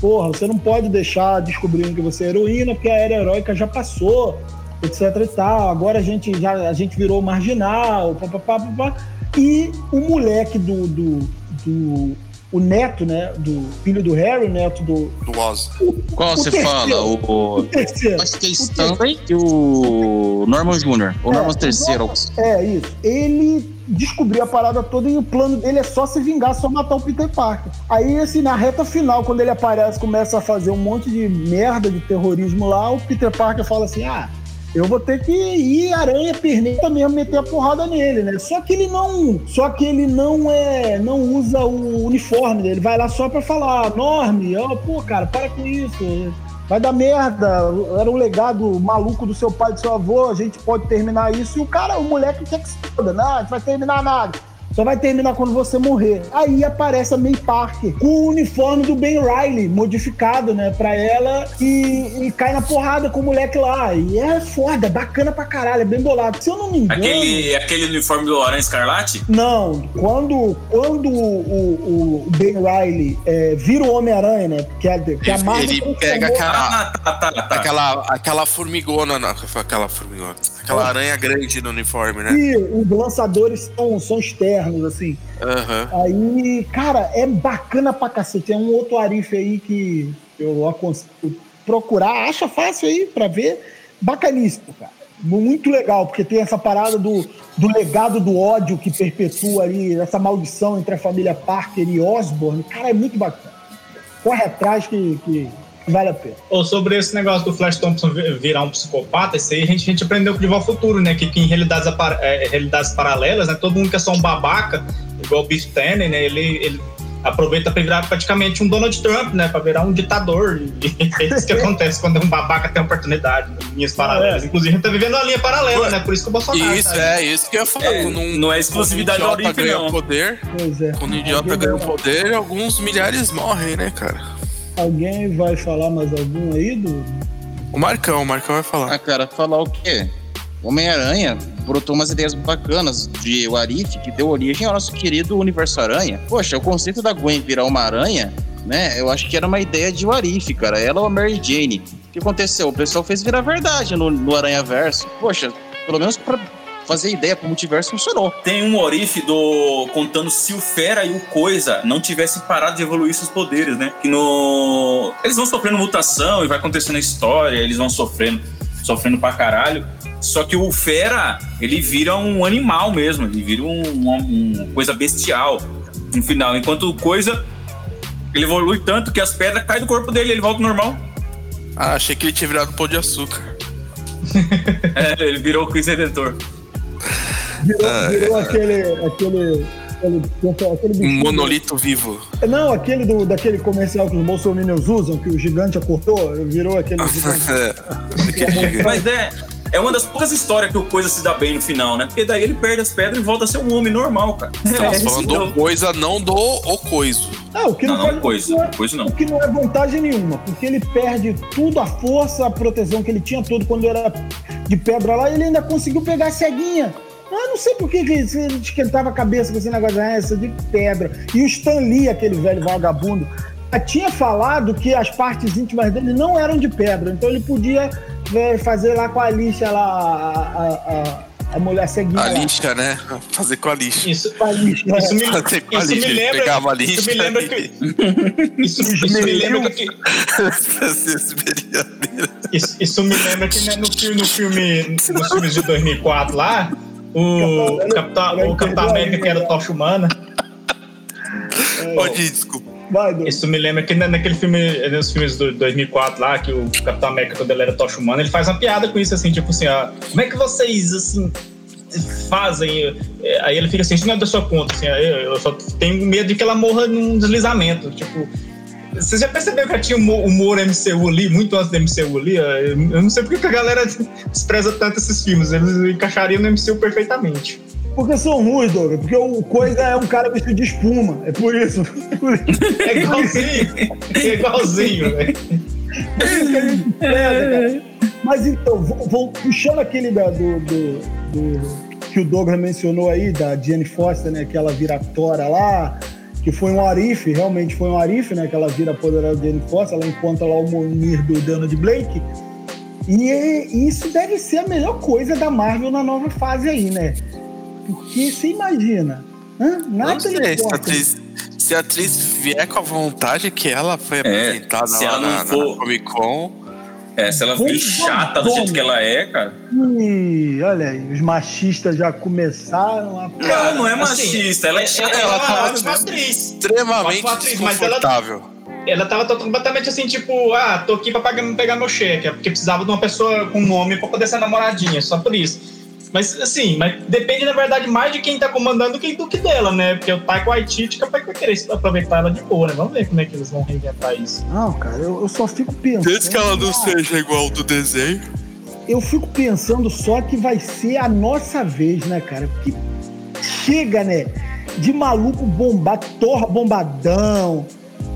Speaker 3: porra, você não pode deixar descobrindo que você é heroína, porque a era heróica já passou, etc e tal. Agora a gente já a gente virou marginal, papapá, papapá. E o moleque do, do, do o neto, né, do filho do Harry, neto do,
Speaker 4: Do Oz.
Speaker 8: Qual
Speaker 3: O
Speaker 8: você
Speaker 3: terceiro.
Speaker 8: fala? O,
Speaker 3: o terceiro.
Speaker 8: acho que é Stanley e o Norman Jr. Ou
Speaker 3: É,
Speaker 8: Norman
Speaker 3: o
Speaker 8: terceiro.
Speaker 3: É, isso. Ele descobriu a parada toda e o plano dele é só se vingar, só matar o Peter Parker. Aí, assim, na reta final, quando ele aparece, começa a fazer um monte de merda de terrorismo lá, o Peter Parker fala assim: ah. Eu vou ter que ir aranha perneta mesmo meter a porrada nele, né? Só que ele não, só que ele não é, não usa o uniforme, né? ele vai lá só pra falar, Norme, ó, pô, cara, para com isso. Vai dar merda, era um legado maluco do seu pai e do seu avô, a gente pode terminar isso. E o cara, o moleque quer que se foda, não, a gente vai terminar nada. Só vai terminar quando você morrer. Aí aparece a May Parker com o uniforme do Ben Riley, modificado, né, pra ela, e, e cai na porrada com o moleque lá. E é foda, é bacana pra caralho, é bem bolado. Se eu não me engano.
Speaker 7: Aquele, aquele uniforme do Aranha Escarlate?
Speaker 3: Não, quando, quando o, o, o Ben Riley é, vira o Homem-Aranha, né? Que a, que a
Speaker 4: Ele,
Speaker 3: Marvel
Speaker 4: ele pega aquela,
Speaker 7: Ah, tá, tá, tá.
Speaker 4: aquela, aquela formigona, na- aquela formigona, aquela aranha grande no uniforme, né?
Speaker 3: E os lançadores são, são externos, assim.
Speaker 4: Aham.
Speaker 3: Aí, cara, é bacana pra cacete. É um outro Arif aí que eu aconselho procurar. Acha fácil aí pra ver. Bacaníssimo, cara. Muito legal, porque tem essa parada do, do legado do ódio que perpetua ali, essa maldição entre a família Parker e Osborne. Cara, é muito bacana. Corre atrás que, que vale a pena.
Speaker 6: Ou sobre esse negócio do Flash Thompson vi- virar um psicopata, isso aí a gente, a gente aprendeu com o De Volta ao Futuro, né? Que, que em realidades, apar- é, realidades paralelas, né? Todo mundo que é só um babaca, igual o Biff Tanner, né? Ele, ele aproveita pra virar praticamente um Donald Trump, né? Pra virar um ditador. E é isso que <laughs> acontece quando um babaca tem oportunidade em linhas paralelas. Inclusive, a gente tá vivendo uma linha paralela, né? Por isso que o Bolsonaro.
Speaker 4: Isso,
Speaker 6: tá
Speaker 4: é, isso que eu ia falar.
Speaker 7: É,
Speaker 4: um,
Speaker 7: não é exclusividade
Speaker 4: quando um
Speaker 7: da
Speaker 4: idiota
Speaker 7: Orif,
Speaker 4: ganha
Speaker 7: não.
Speaker 4: poder,
Speaker 3: Pois é.
Speaker 4: quando o idiota ganha poder, alguns milhares morrem, né, cara?
Speaker 3: Alguém vai falar mais algum aí do.
Speaker 4: O Marcão, o Marcão vai falar.
Speaker 8: Ah, cara, falar o quê? Homem-Aranha brotou umas ideias bacanas de Warif que deu origem ao nosso querido Universo Aranha. Poxa, o conceito da Gwen virar uma aranha, né? Eu acho que era uma ideia de Warif, cara. Ela ou a Mary Jane. O que aconteceu? O pessoal fez virar verdade no, no Aranha Verso. Poxa, pelo menos pra fazer ideia pro multiverso funcionou.
Speaker 7: Tem um Orif do contando se o Fera e o Coisa não tivessem parado de evoluir seus poderes, né? Que no eles vão sofrendo mutação e vai acontecendo a história, eles vão sofrendo, sofrendo pra caralho. Só que o Fera, ele vira um animal mesmo, ele vira um, uma, uma coisa bestial no final. Enquanto o Coisa, ele evolui tanto que as pedras caem do corpo dele, ele volta ao normal.
Speaker 4: Ah, achei que ele tinha virado pão de açúcar. <laughs>
Speaker 7: É, ele virou o Chris Redentor.
Speaker 3: Virou,
Speaker 4: É.
Speaker 3: virou aquele. aquele, aquele, aquele
Speaker 4: Um
Speaker 3: bichinho-
Speaker 4: monolito vivo.
Speaker 3: Não, aquele do, daquele comercial que os bolsominions usam, que o gigante acordou, virou aquele gigante. <laughs>
Speaker 4: É.
Speaker 7: Mas é, é uma das poucas histórias que o Coisa se dá bem no final, né? Porque daí ele perde as pedras e volta a ser um homem normal, cara.
Speaker 4: Tá
Speaker 7: É,
Speaker 4: falando
Speaker 7: então-
Speaker 4: do coisa, não do o coiso.
Speaker 3: Ah, o que não,
Speaker 7: Não, não, coisa, coisa não.
Speaker 3: O que não é vantagem nenhuma, porque ele perde tudo, a força, a proteção que ele tinha tudo quando era de pedra lá, e ele ainda conseguiu pegar a ceguinha. Ah, não sei por que ele esquentava a cabeça com esse negócio, ah, essa de pedra. E o Stan Lee, aquele velho vagabundo, tinha falado que as partes íntimas dele não eram de pedra, então ele podia eh, fazer lá com a lixa lá, a, a, a- a mulher ceguinha.
Speaker 4: A
Speaker 3: lá.
Speaker 4: lixa, né? Fazer com a lixa.
Speaker 6: Isso,
Speaker 3: Com a lixa, né?
Speaker 6: isso me,
Speaker 4: Fazer com a
Speaker 6: isso me
Speaker 4: lixa. Ele
Speaker 6: lembra.
Speaker 4: pegava a
Speaker 6: Isso
Speaker 4: lixa.
Speaker 6: me lembra que. Isso, isso me lembra que. Isso, isso me lembra que né, no filme, no filme, nos filmes de 2004 lá, o Capitão, o Capitão América que era tocha humana.
Speaker 4: Pode ir, desculpa.
Speaker 3: Vai.
Speaker 6: Isso me lembra que na- naquele filme, nos filmes do 2004 lá, que o Capitão América, quando ele era tocha humana, ele faz uma piada com isso, assim, tipo assim, ó, como é que vocês, assim, fazem? É, Aí ele fica assim, isso não é da sua conta, assim, eu, só tenho medo de que ela morra num deslizamento, tipo... Você já percebeu que tinha humor, MCU ali, muito antes do MCU ali? Eu eu não sei porque que a galera despreza tanto esses filmes, eles encaixariam no MCU perfeitamente.
Speaker 3: Porque são ruins, Douglas. Porque o Coisa é um cara vestido de espuma. É por isso. <laughs>
Speaker 6: É igualzinho, é igualzinho, velho.
Speaker 3: Preza, cara. Mas então, vou, vou puxando aquele da- do, do- do- que o Douglas mencionou aí, da Jane Foster, né? Que ela vira Tora lá, que foi um Arif, realmente foi um Arif, né? Que ela vira poderosa Jane Foster, ela encontra lá o Monir do Donald Blake. E é- isso deve ser a melhor coisa da Marvel na nova fase aí, né? Porque você imagina. Hã?
Speaker 4: Não
Speaker 3: Natalie
Speaker 4: sei, se a, atriz, se a atriz vier com a vontade que ela foi apresentada
Speaker 7: se
Speaker 4: lá
Speaker 7: ela não
Speaker 4: na,
Speaker 7: for-
Speaker 4: na Comic Con.
Speaker 7: É, se ela vir chata do jeito que ela é, cara.
Speaker 3: Ih, olha aí, os machistas já começaram a.
Speaker 7: Não, não é
Speaker 6: Assim,
Speaker 7: machista, ela é chata.
Speaker 6: ela,
Speaker 7: ela
Speaker 6: é uma
Speaker 7: tá
Speaker 6: ótima atriz.
Speaker 4: Extremamente
Speaker 6: atriz, ela-
Speaker 4: desconfortável.
Speaker 6: Ela tava completamente assim, tipo, ah, tô aqui pra pagar- pegar meu cheque, é porque precisava de uma pessoa com nome pra poder ser namoradinha, só por isso. Mas assim, mas depende, na verdade, mais de quem tá comandando do que, do que dela, né? Porque o Taika Waititi capaz que vai querer aproveitar ela de boa, né? Vamos ver como é que eles vão reinventar isso.
Speaker 3: Não, cara, eu, eu só fico pensando.
Speaker 4: Desde que ela não seja igual ao do desenho.
Speaker 3: Eu fico pensando só que vai ser a nossa vez, né, cara? Porque chega, né? De maluco bombado, torra bombadão,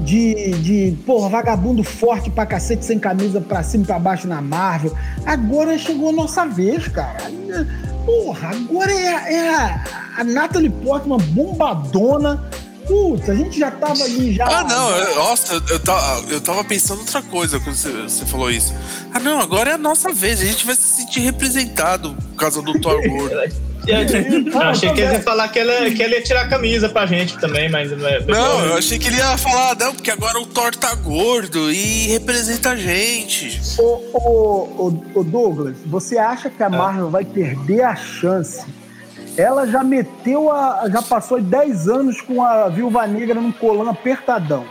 Speaker 3: de, de porra, vagabundo forte pra cacete, sem camisa pra cima e pra baixo na Marvel. Agora chegou a nossa vez, cara. Porra, agora é, é a, a Natalie Portman bombadona. Putz, a gente já tava ali já.
Speaker 4: Ah, não, eu- nossa, eu, eu, tava, eu tava pensando outra coisa quando você, você falou isso. Ah, não, agora é a nossa vez, a gente vai se sentir representado por causa do Thor gordo.
Speaker 6: Eu, <laughs> eu achei que eles iam falar que ela, que ela ia tirar a camisa pra gente também, mas não é.
Speaker 4: Não, eu achei que ele ia falar, não, porque agora o Thor tá gordo e representa a gente.
Speaker 3: Ô, ô, ô, ô, Douglas, você acha
Speaker 4: Ah.
Speaker 3: que a Marvel vai perder a chance? Ela já meteu a. já passou 10 anos com a Viúva Negra num colã apertadão.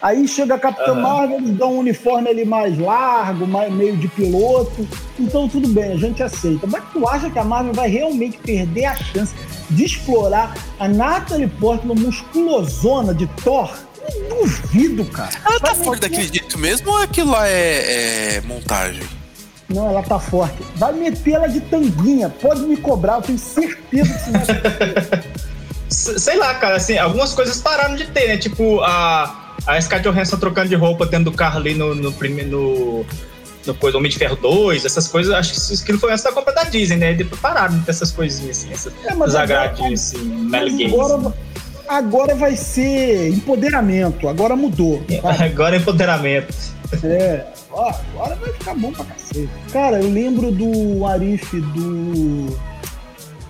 Speaker 3: Aí chega a Capitã
Speaker 6: Aham.
Speaker 3: Marvel, eles dão um uniforme ali mais largo, mais, meio de piloto. Então tudo bem, a gente aceita. Mas tu acha que a Marvel vai realmente perder a chance de explorar a Natalie Portman musculosona de Thor? Eu duvido, cara.
Speaker 4: Ela tá
Speaker 3: meter-
Speaker 4: daquele jeito mesmo ou aquilo lá é, é montagem?
Speaker 3: Não, ela tá forte. Vai meter ela de tanguinha. Pode me cobrar, eu tenho certeza que isso vai <laughs>
Speaker 6: Sei lá, cara, assim, algumas coisas pararam de ter, né? Tipo, a, a Scarlett Johansson trocando de roupa dentro do carro ali no, no. No, no coisa, Homem de Ferro 2, essas coisas, acho que isso aquilo foi antes da compra da Disney, né? E depois pararam de ter essas coisinhas assim, essas
Speaker 3: É,
Speaker 6: assim, Mel Games.
Speaker 3: agora, vai ser empoderamento. Agora mudou. sabe? <laughs>
Speaker 6: Agora é empoderamento.
Speaker 3: É. Ó, agora vai ficar bom pra cacete. Cara, eu lembro do Arif do.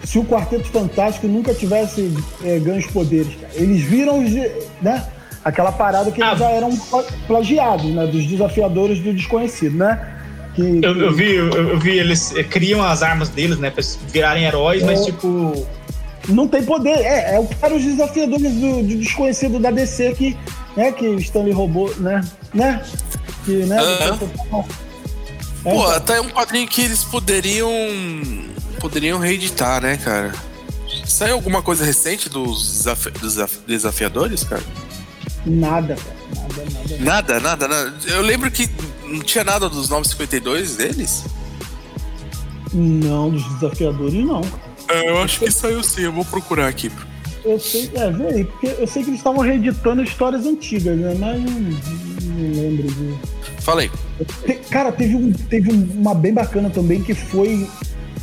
Speaker 3: Se o Quarteto Fantástico nunca tivesse é, ganho os poderes, cara. Eles viram os. né? Aquela parada que eles já eram pla- plagiados, né? Dos desafiadores do desconhecido, né? Que,
Speaker 6: Eu, eu vi, eu, eu vi, eles eh, criam as armas deles, né? Pra virarem heróis, mas
Speaker 3: É.
Speaker 6: tipo.
Speaker 3: Não tem poder. É, é o cara os desafiadores do, do desconhecido da DC que, né, que o Stanley roubou, né? Né? Que, né? É,
Speaker 4: Pô,
Speaker 3: então.
Speaker 4: até um quadrinho que eles poderiam. poderiam reeditar, né, cara? Saiu alguma coisa recente dos, desafi- desaf- desafiadores, cara?
Speaker 3: Nada, cara. Nada, nada.
Speaker 4: Nada, nada, nada. Eu lembro que não tinha nada dos 952 deles.
Speaker 3: Não, dos desafiadores não.
Speaker 4: É, eu acho que saiu sim, eu vou procurar aqui.
Speaker 3: Eu sei, é, vê aí, porque eu sei que eles estavam reeditando histórias antigas, né? Mas não, não lembro de.
Speaker 4: Falei.
Speaker 3: Te- Cara, teve, um, teve um- uma bem bacana também que foi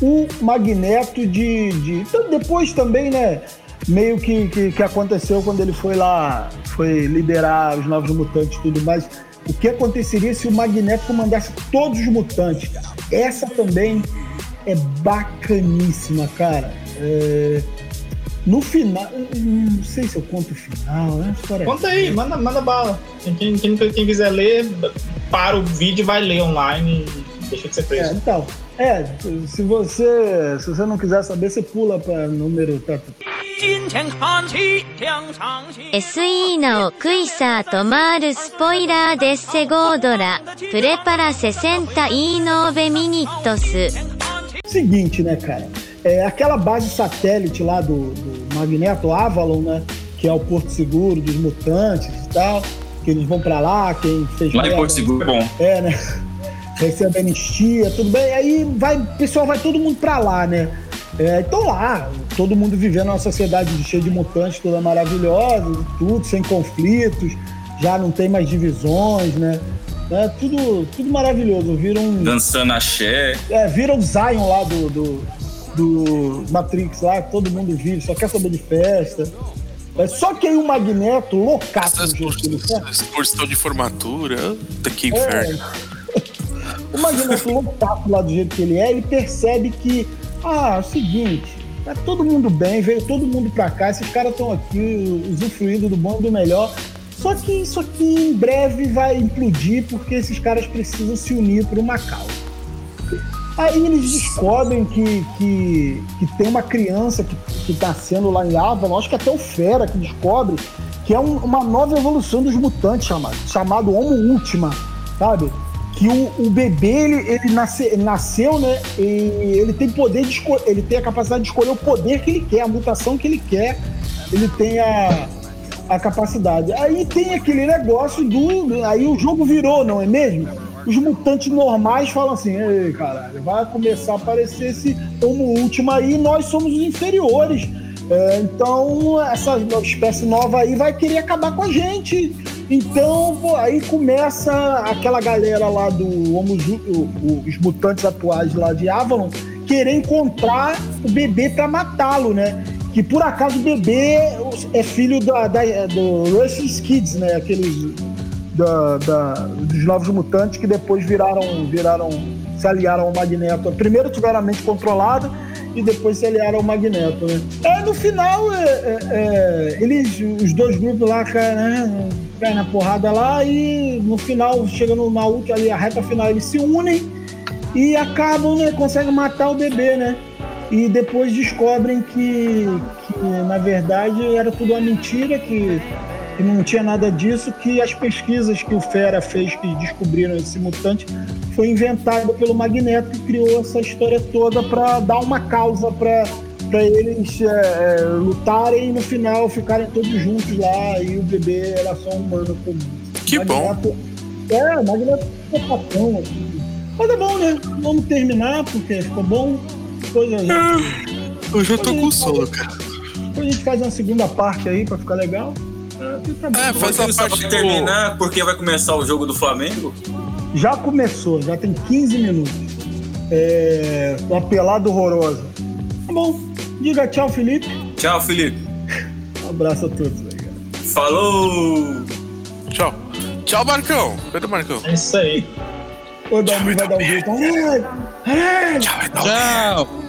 Speaker 3: o Magneto de. de depois também, né? Meio que, que, que aconteceu quando ele foi lá, foi liderar os novos mutantes e tudo mais. O que aconteceria se o Magneto comandasse todos os mutantes, cara? Essa também é bacaníssima, cara. É, No final, eu não sei se eu conto o final, né? História
Speaker 6: Conta aí, manda, manda bala. Quem, quem, quem, quem quiser ler, para o vídeo e vai ler online e deixa de ser
Speaker 3: É,
Speaker 6: preso.
Speaker 3: então, é, se você, se você não quiser saber, você pula para número tá,
Speaker 11: 金钱看齐，两场戏。
Speaker 12: SE なおクイサーとマールスポイラーデッセゴードラプレパラ60 e ノーベミニットス
Speaker 3: Seguinte, né, cara? É, aquela base satélite lá do, do Magneto, Avalon, né? Que é o Porto Seguro dos mutantes e tal. Que eles vão pra lá, quem fez.
Speaker 7: Lá em Porto Seguro é bom.
Speaker 3: É, né? <laughs> Recebe anistia, tudo bem. Aí vai, o pessoal vai todo mundo pra lá, né? É, então lá, todo mundo vivendo uma sociedade cheia de mutantes, toda maravilhosa, tudo, sem conflitos, já não tem mais divisões, né? É, tudo, tudo maravilhoso. Viram.
Speaker 7: Dançando axé.
Speaker 3: É, vira o Zion lá do, do, do Matrix lá, todo mundo vive, só quer saber de festa. É, só que aí o Magneto, loucaço ele quer,
Speaker 4: Exposição de formatura. Puta que
Speaker 3: É.
Speaker 4: inferno.
Speaker 3: o Magneto loucaço lá do jeito que ele é, ele percebe que, ah, é o seguinte, tá todo mundo bem, veio todo mundo pra cá, esses caras estão aqui usufruindo do bom e do melhor. Só que isso aqui em breve vai implodir porque esses caras precisam se unir por uma causa. Aí eles descobrem que, que, que tem uma criança que, que tá sendo lá em Avalon, acho que até o Fera que descobre, que é um- uma nova evolução dos mutantes chamado, chamado Homo Ultima, sabe? Que o, o bebê, ele, ele, nasce- ele nasceu, né? E ele tem poder de ele tem a capacidade de escolher o poder que ele quer, a mutação que ele quer, ele tem a, a capacidade. Aí tem aquele negócio do. Aí o jogo virou, não é mesmo? Os mutantes normais falam assim: ei, caralho, vai começar a aparecer esse Homo Ultima aí, nós somos os inferiores. É, então, essa espécie nova aí vai querer acabar com a gente. Então, pô, aí começa aquela galera lá do Homo, os mutantes atuais lá de Avalon querer encontrar o bebê pra matá-lo, né? Que por acaso o bebê é filho da, da- do Russian Kids, né? Aqueles da, da- dos novos mutantes que depois viraram, viraram, se aliaram ao Magneto. Primeiro tiveram a mente controlada e depois se aliaram ao Magneto, né? É, no final, é, é, é, eles, os dois grupos lá caem, né, caem na porrada lá e no final, chegando na última ali, a reta final, eles se unem e acabam, né, conseguem matar o bebê, né? E depois descobrem que, que na verdade era tudo uma mentira, que, que não tinha nada disso, que as pesquisas que o Fera fez, que descobriram esse mutante, foi inventada pelo Magneto, que criou essa história toda para dar uma causa para para eles é, é, lutarem e no final ficarem todos juntos lá e o bebê era só um humano comum.
Speaker 4: Que bom.
Speaker 3: É, o Magneto é papão. assim. Mas é bom, né? Vamos terminar, porque ficou bom. Depois a gente,
Speaker 4: Eu já tô com sono, cara.
Speaker 3: depois a gente faz uma segunda parte aí pra ficar legal. É.
Speaker 4: É, faz a parte
Speaker 7: vai
Speaker 4: do...
Speaker 7: terminar porque vai começar o jogo do Flamengo?
Speaker 3: Já começou, já tem 15 minutos. É, uma pelada horrorosa. Tá bom. Diga tchau, Felipe.
Speaker 7: Tchau, Felipe.
Speaker 3: Um abraço a todos cara.
Speaker 7: Falou!
Speaker 4: Tchau. Tchau, Marcão. Cadê o Marcão?
Speaker 6: É isso aí.
Speaker 3: O Dalmi vai dar um jeito.
Speaker 4: Tchau.
Speaker 8: Tchau!